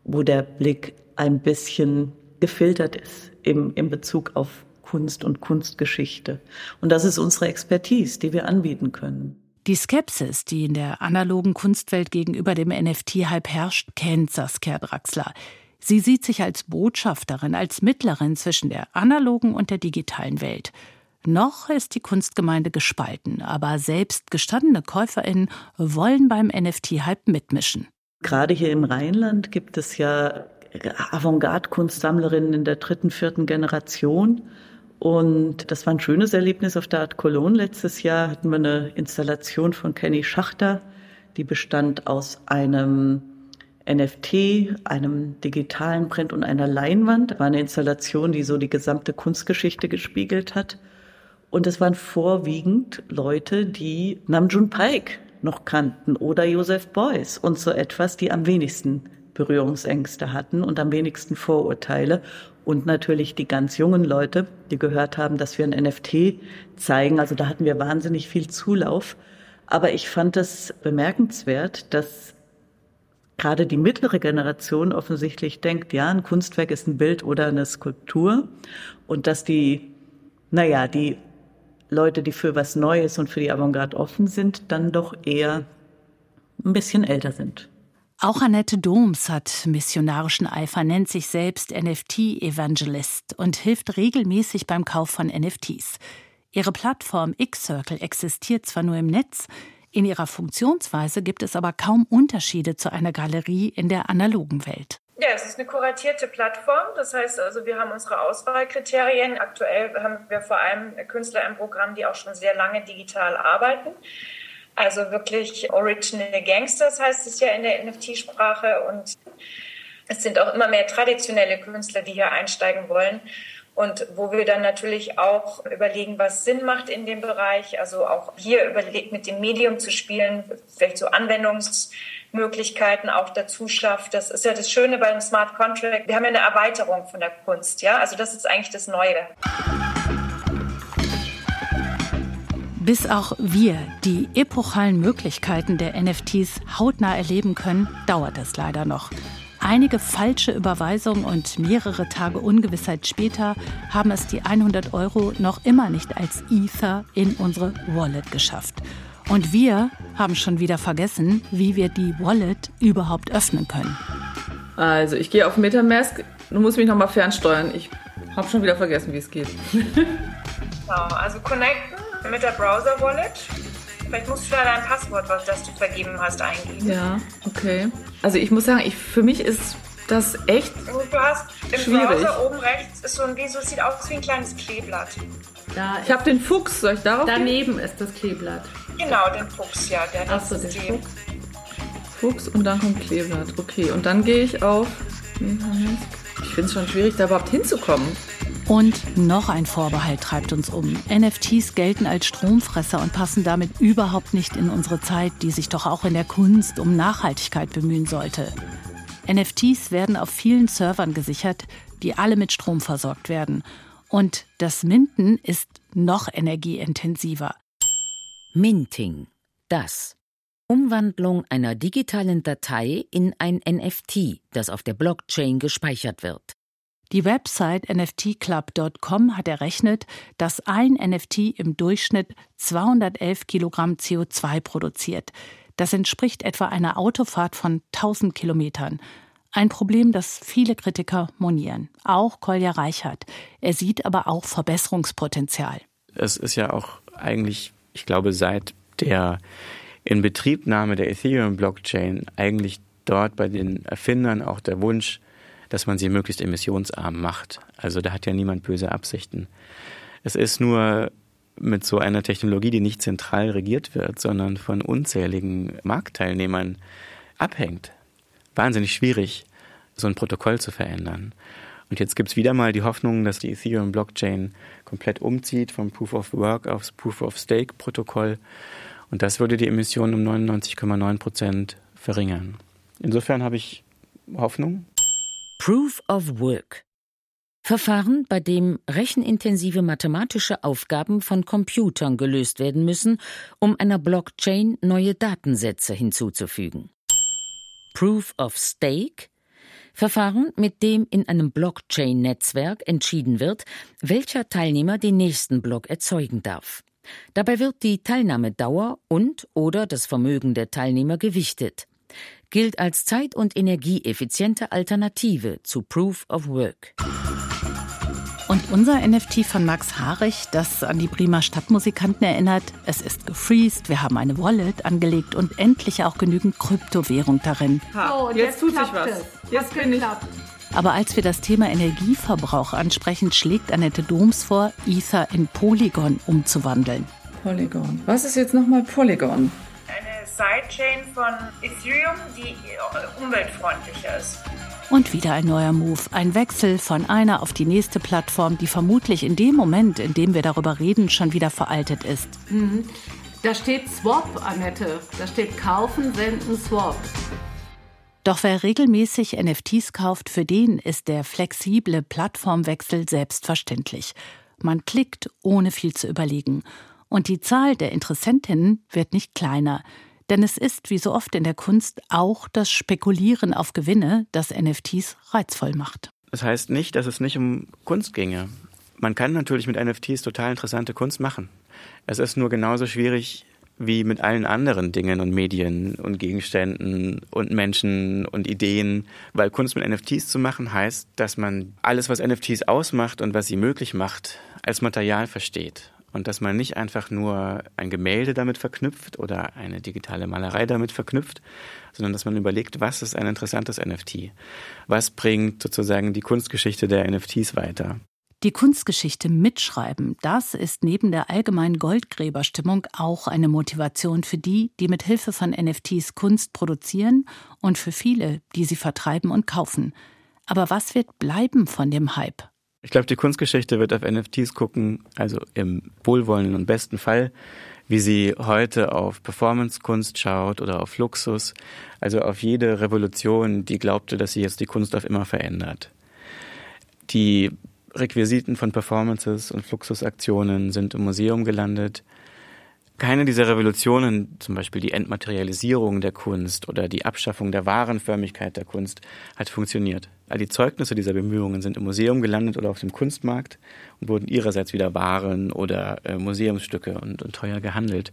wo der Blick ein bisschen gefiltert ist im, im Bezug auf Kunst und Kunstgeschichte. Und das ist unsere Expertise, die wir anbieten können. Die Skepsis, die in der analogen Kunstwelt gegenüber dem NFT-Hype herrscht, kennt Saskia Draxler. Sie sieht sich als Botschafterin, als Mittlerin zwischen der analogen und der digitalen Welt. Noch ist die Kunstgemeinde gespalten, aber selbst gestandene KäuferInnen wollen beim NFT-Hype mitmischen. Gerade hier im Rheinland gibt es ja Avantgarde-Kunstsammlerinnen in der dritten, vierten Generation. Und das war ein schönes Erlebnis auf der Art Cologne. Letztes Jahr hatten wir eine Installation von Kenny Schachter, die bestand aus einem NFT, einem digitalen Print und einer Leinwand. Das war eine Installation, die so die gesamte Kunstgeschichte gespiegelt hat. Und es waren vorwiegend Leute, die Namjoon Paik noch kannten oder Joseph Beuys und so etwas, die am wenigsten Berührungsängste hatten und am wenigsten Vorurteile. Und natürlich die ganz jungen Leute, die gehört haben, dass wir ein NFT zeigen. Also da hatten wir wahnsinnig viel Zulauf. Aber ich fand es bemerkenswert, dass gerade die mittlere Generation offensichtlich denkt, ja, ein Kunstwerk ist ein Bild oder eine Skulptur. Und dass die, naja, die Leute, die für was Neues und für die Avantgarde offen sind, dann doch eher ein bisschen älter sind. Auch Annette Doms hat missionarischen Eifer, nennt sich selbst NFT-Evangelist und hilft regelmäßig beim Kauf von NFTs. Ihre Plattform X-Circle existiert zwar nur im Netz, in ihrer Funktionsweise gibt es aber kaum Unterschiede zu einer Galerie in der analogen Welt. Ja, es ist eine kuratierte Plattform. Das heißt also, wir haben unsere Auswahlkriterien. Aktuell haben wir vor allem Künstler im Programm, die auch schon sehr lange digital arbeiten. Also wirklich Original Gangsters heißt es ja in der NFT-Sprache. Und es sind auch immer mehr traditionelle Künstler, die hier einsteigen wollen. Und wo wir dann natürlich auch überlegen, was Sinn macht in dem Bereich. Also auch hier überlegt, mit dem Medium zu spielen, vielleicht so Anwendungs- Möglichkeiten auch dazu schafft. Das ist ja das Schöne beim Smart Contract. Wir haben ja eine Erweiterung von der Kunst, ja. Also das ist eigentlich das Neue. Bis auch wir die epochalen Möglichkeiten der NFTs hautnah erleben können, dauert es leider noch. Einige falsche Überweisungen und mehrere Tage Ungewissheit später haben es die 100 Euro noch immer nicht als Ether in unsere Wallet geschafft. Und wir haben schon wieder vergessen, wie wir die Wallet überhaupt öffnen können. Also ich gehe auf Metamask. Du musst mich nochmal fernsteuern. Ich habe schon wieder vergessen, wie es geht. Genau, also connecten mit der Browser-Wallet. Vielleicht musst du da dein Passwort, was das du vergeben hast, eingeben. Ja, okay. Also ich muss sagen, ich, für mich ist das echt Du hast im schwierig. Browser oben rechts ist so ein, wie so, sieht aus wie ein kleines Kleeblatt. Da Ich habe den Fuchs, soll ich darauf gehen? daneben ist das Kleeblatt. Genau, den Fuchs, ja. Der Ach so, das den Fuchs. Fuchs und dann kommt Kleeblatt. Okay, und dann gehe ich auf. Ich finde es schon schwierig, da überhaupt hinzukommen. Und noch ein Vorbehalt treibt uns um. NFTs gelten als Stromfresser und passen damit überhaupt nicht in unsere Zeit, die sich doch auch in der Kunst um Nachhaltigkeit bemühen sollte. NFTs werden auf vielen Servern gesichert, die alle mit Strom versorgt werden. Und das Minden ist noch energieintensiver. Minting. Das. Umwandlung einer digitalen Datei in ein NFT, das auf der Blockchain gespeichert wird. Die Website nftclub.com hat errechnet, dass ein NFT im Durchschnitt 211 Kilogramm CO2 produziert. Das entspricht etwa einer Autofahrt von 1000 Kilometern. Ein Problem, das viele Kritiker monieren. Auch Kolja Reichert. Er sieht aber auch Verbesserungspotenzial. Es ist ja auch eigentlich, ich glaube, seit der Inbetriebnahme der Ethereum-Blockchain eigentlich dort bei den Erfindern auch der Wunsch, dass man sie möglichst emissionsarm macht. Also da hat ja niemand böse Absichten. Es ist nur mit so einer Technologie, die nicht zentral regiert wird, sondern von unzähligen Marktteilnehmern abhängt, wahnsinnig schwierig, so ein Protokoll zu verändern. Und jetzt gibt es wieder mal die Hoffnung, dass die Ethereum-Blockchain komplett umzieht vom Proof of Work aufs Proof of Stake-Protokoll. Und das würde die Emissionen um 99,9 Prozent verringern. Insofern habe ich Hoffnung. Proof of Work. Verfahren, bei dem rechenintensive mathematische Aufgaben von Computern gelöst werden müssen, um einer Blockchain neue Datensätze hinzuzufügen. Proof of Stake Verfahren, mit dem in einem Blockchain-Netzwerk entschieden wird, welcher Teilnehmer den nächsten Block erzeugen darf. Dabei wird die Teilnahmedauer und oder das Vermögen der Teilnehmer gewichtet. Gilt als zeit- und energieeffiziente Alternative zu Proof of Work. Und unser NFT von Max Harich, das an die Bremer Stadtmusikanten erinnert, es ist gefreezed, wir haben eine Wallet angelegt und endlich auch genügend Kryptowährung darin. Ha, jetzt, jetzt, tut sich was. Es. Jetzt bin ich. Aber als wir das Thema Energieverbrauch ansprechen, schlägt Annette Doms vor, Ether in Polygon umzuwandeln. Polygon. Was ist jetzt nochmal Polygon? Eine Sidechain von Ethereum, die umweltfreundlicher ist. Und wieder ein neuer Move, ein Wechsel von einer auf die nächste Plattform, die vermutlich in dem Moment, in dem wir darüber reden, schon wieder veraltet ist. Mhm. Da steht Swap, Annette. Da steht kaufen, senden, Swap. Doch wer regelmäßig NFTs kauft, für den ist der flexible Plattformwechsel selbstverständlich. Man klickt, ohne viel zu überlegen. Und die Zahl der Interessentinnen wird nicht kleiner. Denn es ist, wie so oft in der Kunst, auch das Spekulieren auf Gewinne, das NFTs reizvoll macht. Das heißt nicht, dass es nicht um Kunst ginge. Man kann natürlich mit NFTs total interessante Kunst machen. Es ist nur genauso schwierig wie mit allen anderen Dingen und Medien und Gegenständen und Menschen und Ideen, weil Kunst mit NFTs zu machen heißt, dass man alles, was NFTs ausmacht und was sie möglich macht, als Material versteht und dass man nicht einfach nur ein Gemälde damit verknüpft oder eine digitale Malerei damit verknüpft, sondern dass man überlegt, was ist ein interessantes NFT? Was bringt sozusagen die Kunstgeschichte der NFTs weiter? Die Kunstgeschichte mitschreiben, das ist neben der allgemeinen Goldgräberstimmung auch eine Motivation für die, die mit Hilfe von NFTs Kunst produzieren und für viele, die sie vertreiben und kaufen. Aber was wird bleiben von dem Hype? Ich glaube, die Kunstgeschichte wird auf NFTs gucken, also im wohlwollenden und besten Fall, wie sie heute auf Performance-Kunst schaut oder auf Luxus, also auf jede Revolution, die glaubte, dass sie jetzt die Kunst auf immer verändert. Die Requisiten von Performances und Fluxusaktionen sind im Museum gelandet. Keine dieser Revolutionen, zum Beispiel die Entmaterialisierung der Kunst oder die Abschaffung der Warenförmigkeit der Kunst, hat funktioniert. All die Zeugnisse dieser Bemühungen sind im Museum gelandet oder auf dem Kunstmarkt und wurden ihrerseits wieder Waren oder äh, Museumsstücke und, und teuer gehandelt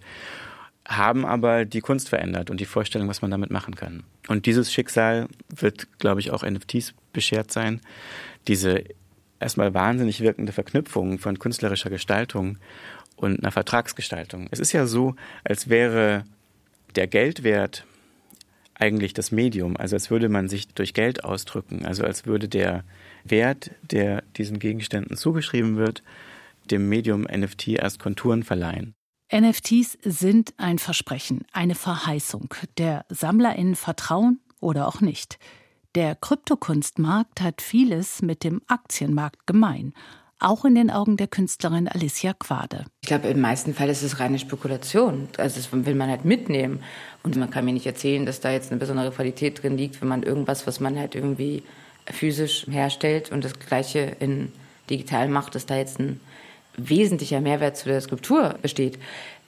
haben aber die Kunst verändert und die Vorstellung, was man damit machen kann. Und dieses Schicksal wird, glaube ich, auch NFTs beschert sein. Diese erstmal wahnsinnig wirkende Verknüpfung von künstlerischer Gestaltung und einer Vertragsgestaltung. Es ist ja so, als wäre der Geldwert eigentlich das Medium, also als würde man sich durch Geld ausdrücken, also als würde der Wert, der diesen Gegenständen zugeschrieben wird, dem Medium NFT erst Konturen verleihen. NFTs sind ein Versprechen, eine Verheißung. Der SammlerInnen vertrauen oder auch nicht. Der Kryptokunstmarkt hat vieles mit dem Aktienmarkt gemein auch in den Augen der Künstlerin Alicia Quade. Ich glaube, im meisten Fall ist es reine Spekulation. Also das will man halt mitnehmen. Und man kann mir nicht erzählen, dass da jetzt eine besondere Qualität drin liegt, wenn man irgendwas, was man halt irgendwie physisch herstellt und das Gleiche in digital macht, dass da jetzt ein wesentlicher Mehrwert zu der Skulptur besteht.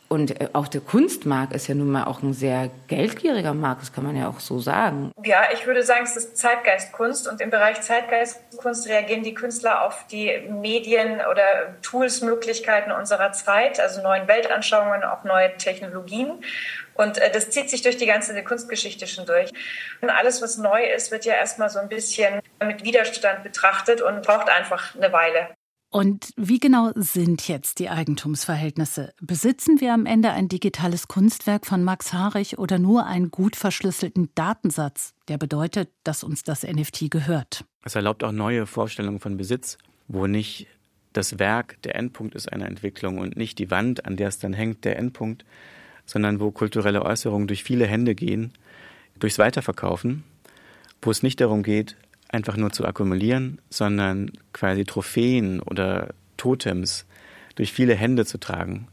Und äh, auch der Kunstmarkt ist ja nun mal auch ein sehr geldgieriger Markt, das kann man ja auch so sagen. Ja, ich würde sagen, es ist Zeitgeistkunst und im Bereich Zeitgeistkunst reagieren die Künstler auf die Medien oder Toolsmöglichkeiten unserer Zeit, also neuen Weltanschauungen, auch neue Technologien. Und äh, das zieht sich durch die ganze Kunstgeschichte schon durch. Und alles, was neu ist, wird ja erstmal so ein bisschen mit Widerstand betrachtet und braucht einfach eine Weile. Und wie genau sind jetzt die Eigentumsverhältnisse? Besitzen wir am Ende ein digitales Kunstwerk von Max Harich oder nur einen gut verschlüsselten Datensatz, der bedeutet, dass uns das NFT gehört? Es erlaubt auch neue Vorstellungen von Besitz, wo nicht das Werk der Endpunkt ist einer Entwicklung und nicht die Wand, an der es dann hängt, der Endpunkt, sondern wo kulturelle Äußerungen durch viele Hände gehen, durchs Weiterverkaufen, wo es nicht darum geht, einfach nur zu akkumulieren, sondern quasi Trophäen oder Totems durch viele Hände zu tragen.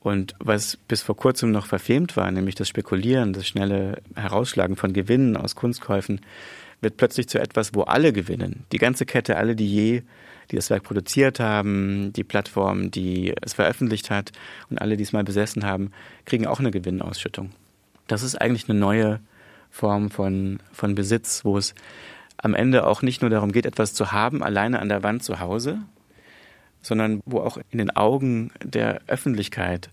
Und was bis vor kurzem noch verfemt war, nämlich das Spekulieren, das schnelle Herausschlagen von Gewinnen aus Kunstkäufen, wird plötzlich zu etwas, wo alle gewinnen. Die ganze Kette, alle, die je, die das Werk produziert haben, die Plattform, die es veröffentlicht hat und alle, die es mal besessen haben, kriegen auch eine Gewinnausschüttung. Das ist eigentlich eine neue Form von, von Besitz, wo es am Ende auch nicht nur darum geht, etwas zu haben, alleine an der Wand zu Hause, sondern wo auch in den Augen der Öffentlichkeit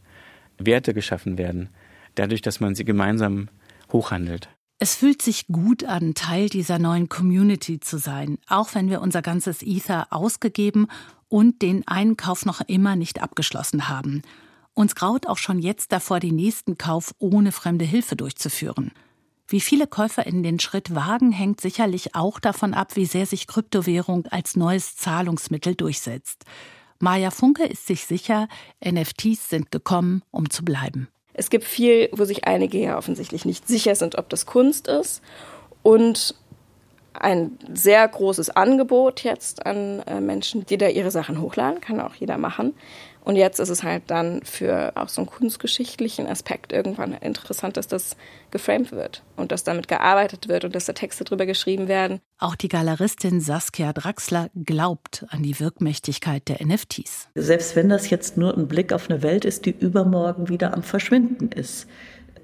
Werte geschaffen werden, dadurch, dass man sie gemeinsam hochhandelt. Es fühlt sich gut an, Teil dieser neuen Community zu sein, auch wenn wir unser ganzes Ether ausgegeben und den Einkauf noch immer nicht abgeschlossen haben. Uns graut auch schon jetzt davor, den nächsten Kauf ohne fremde Hilfe durchzuführen. Wie viele Käufer in den Schritt wagen, hängt sicherlich auch davon ab, wie sehr sich Kryptowährung als neues Zahlungsmittel durchsetzt. Maja Funke ist sich sicher, NFTs sind gekommen, um zu bleiben. Es gibt viel, wo sich einige ja offensichtlich nicht sicher sind, ob das Kunst ist. Und ein sehr großes Angebot jetzt an äh, Menschen, die da ihre Sachen hochladen, kann auch jeder machen. Und jetzt ist es halt dann für auch so einen kunstgeschichtlichen Aspekt irgendwann interessant, dass das geframed wird und dass damit gearbeitet wird und dass da Texte drüber geschrieben werden. Auch die Galeristin Saskia Draxler glaubt an die Wirkmächtigkeit der NFTs. Selbst wenn das jetzt nur ein Blick auf eine Welt ist, die übermorgen wieder am Verschwinden ist,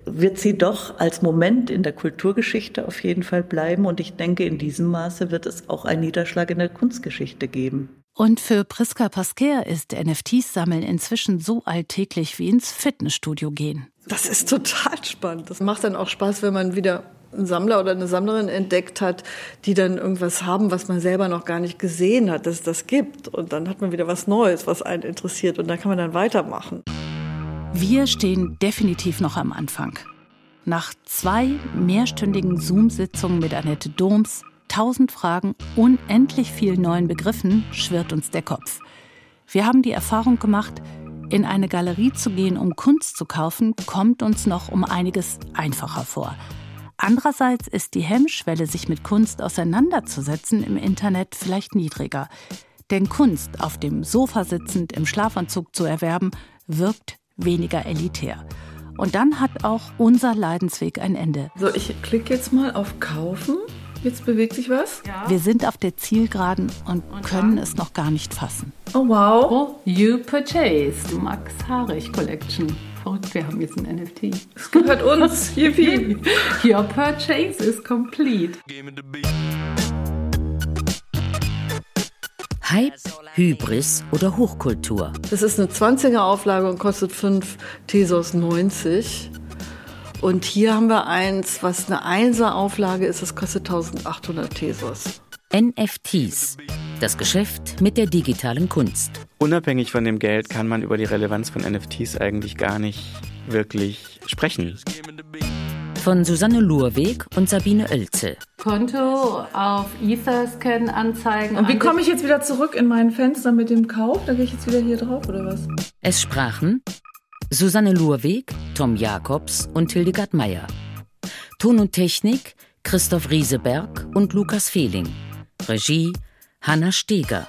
wird sie doch als Moment in der Kulturgeschichte auf jeden Fall bleiben. Und ich denke, in diesem Maße wird es auch einen Niederschlag in der Kunstgeschichte geben. Und für Priska Pasquer ist NFTs sammeln inzwischen so alltäglich wie ins Fitnessstudio gehen. Das ist total spannend. Das macht dann auch Spaß, wenn man wieder einen Sammler oder eine Sammlerin entdeckt hat, die dann irgendwas haben, was man selber noch gar nicht gesehen hat, dass es das gibt. Und dann hat man wieder was Neues, was einen interessiert. Und dann kann man dann weitermachen. Wir stehen definitiv noch am Anfang. Nach zwei mehrstündigen Zoom-Sitzungen mit Annette Doms, tausend Fragen, unendlich vielen neuen Begriffen schwirrt uns der Kopf. Wir haben die Erfahrung gemacht, in eine Galerie zu gehen, um Kunst zu kaufen, kommt uns noch um einiges einfacher vor. Andererseits ist die Hemmschwelle, sich mit Kunst auseinanderzusetzen, im Internet vielleicht niedriger. Denn Kunst auf dem Sofa sitzend im Schlafanzug zu erwerben, wirkt weniger elitär. Und dann hat auch unser Leidensweg ein Ende. So, ich klicke jetzt mal auf Kaufen. Jetzt bewegt sich was. Ja. Wir sind auf der Zielgeraden und, und können dann? es noch gar nicht fassen. Oh wow. Oh, you purchased Max Harich Collection. Verrückt, wir haben jetzt ein NFT. Es gehört uns. Yippie. Your purchase is complete. Hype, Hybris oder Hochkultur. Das ist eine 20er Auflage und kostet 5 Tesos 90. Und hier haben wir eins, was eine 1er Auflage ist, das kostet 1800 Tesos. NFTs, das Geschäft mit der digitalen Kunst. Unabhängig von dem Geld kann man über die Relevanz von NFTs eigentlich gar nicht wirklich sprechen von Susanne Lurweg und Sabine Oelze. Konto auf Etherscan anzeigen. Und wie komme ich jetzt wieder zurück in mein Fenster mit dem Kauf? Da gehe ich jetzt wieder hier drauf oder was? Es sprachen Susanne Lurweg, Tom Jakobs und Hildegard Meyer. Ton und Technik Christoph Rieseberg und Lukas Fehling. Regie Hanna Steger.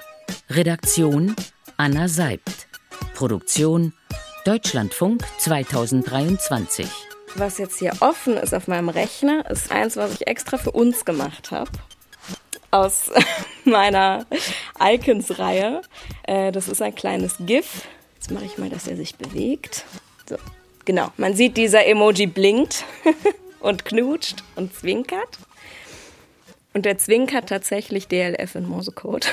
Redaktion Anna Seibt. Produktion Deutschlandfunk 2023 was jetzt hier offen ist auf meinem Rechner, ist eins, was ich extra für uns gemacht habe. Aus meiner Icons-Reihe. Äh, das ist ein kleines GIF. Jetzt mache ich mal, dass er sich bewegt. So. Genau, man sieht, dieser Emoji blinkt und knutscht und zwinkert. Und der zwinkert tatsächlich DLF in Morsecode.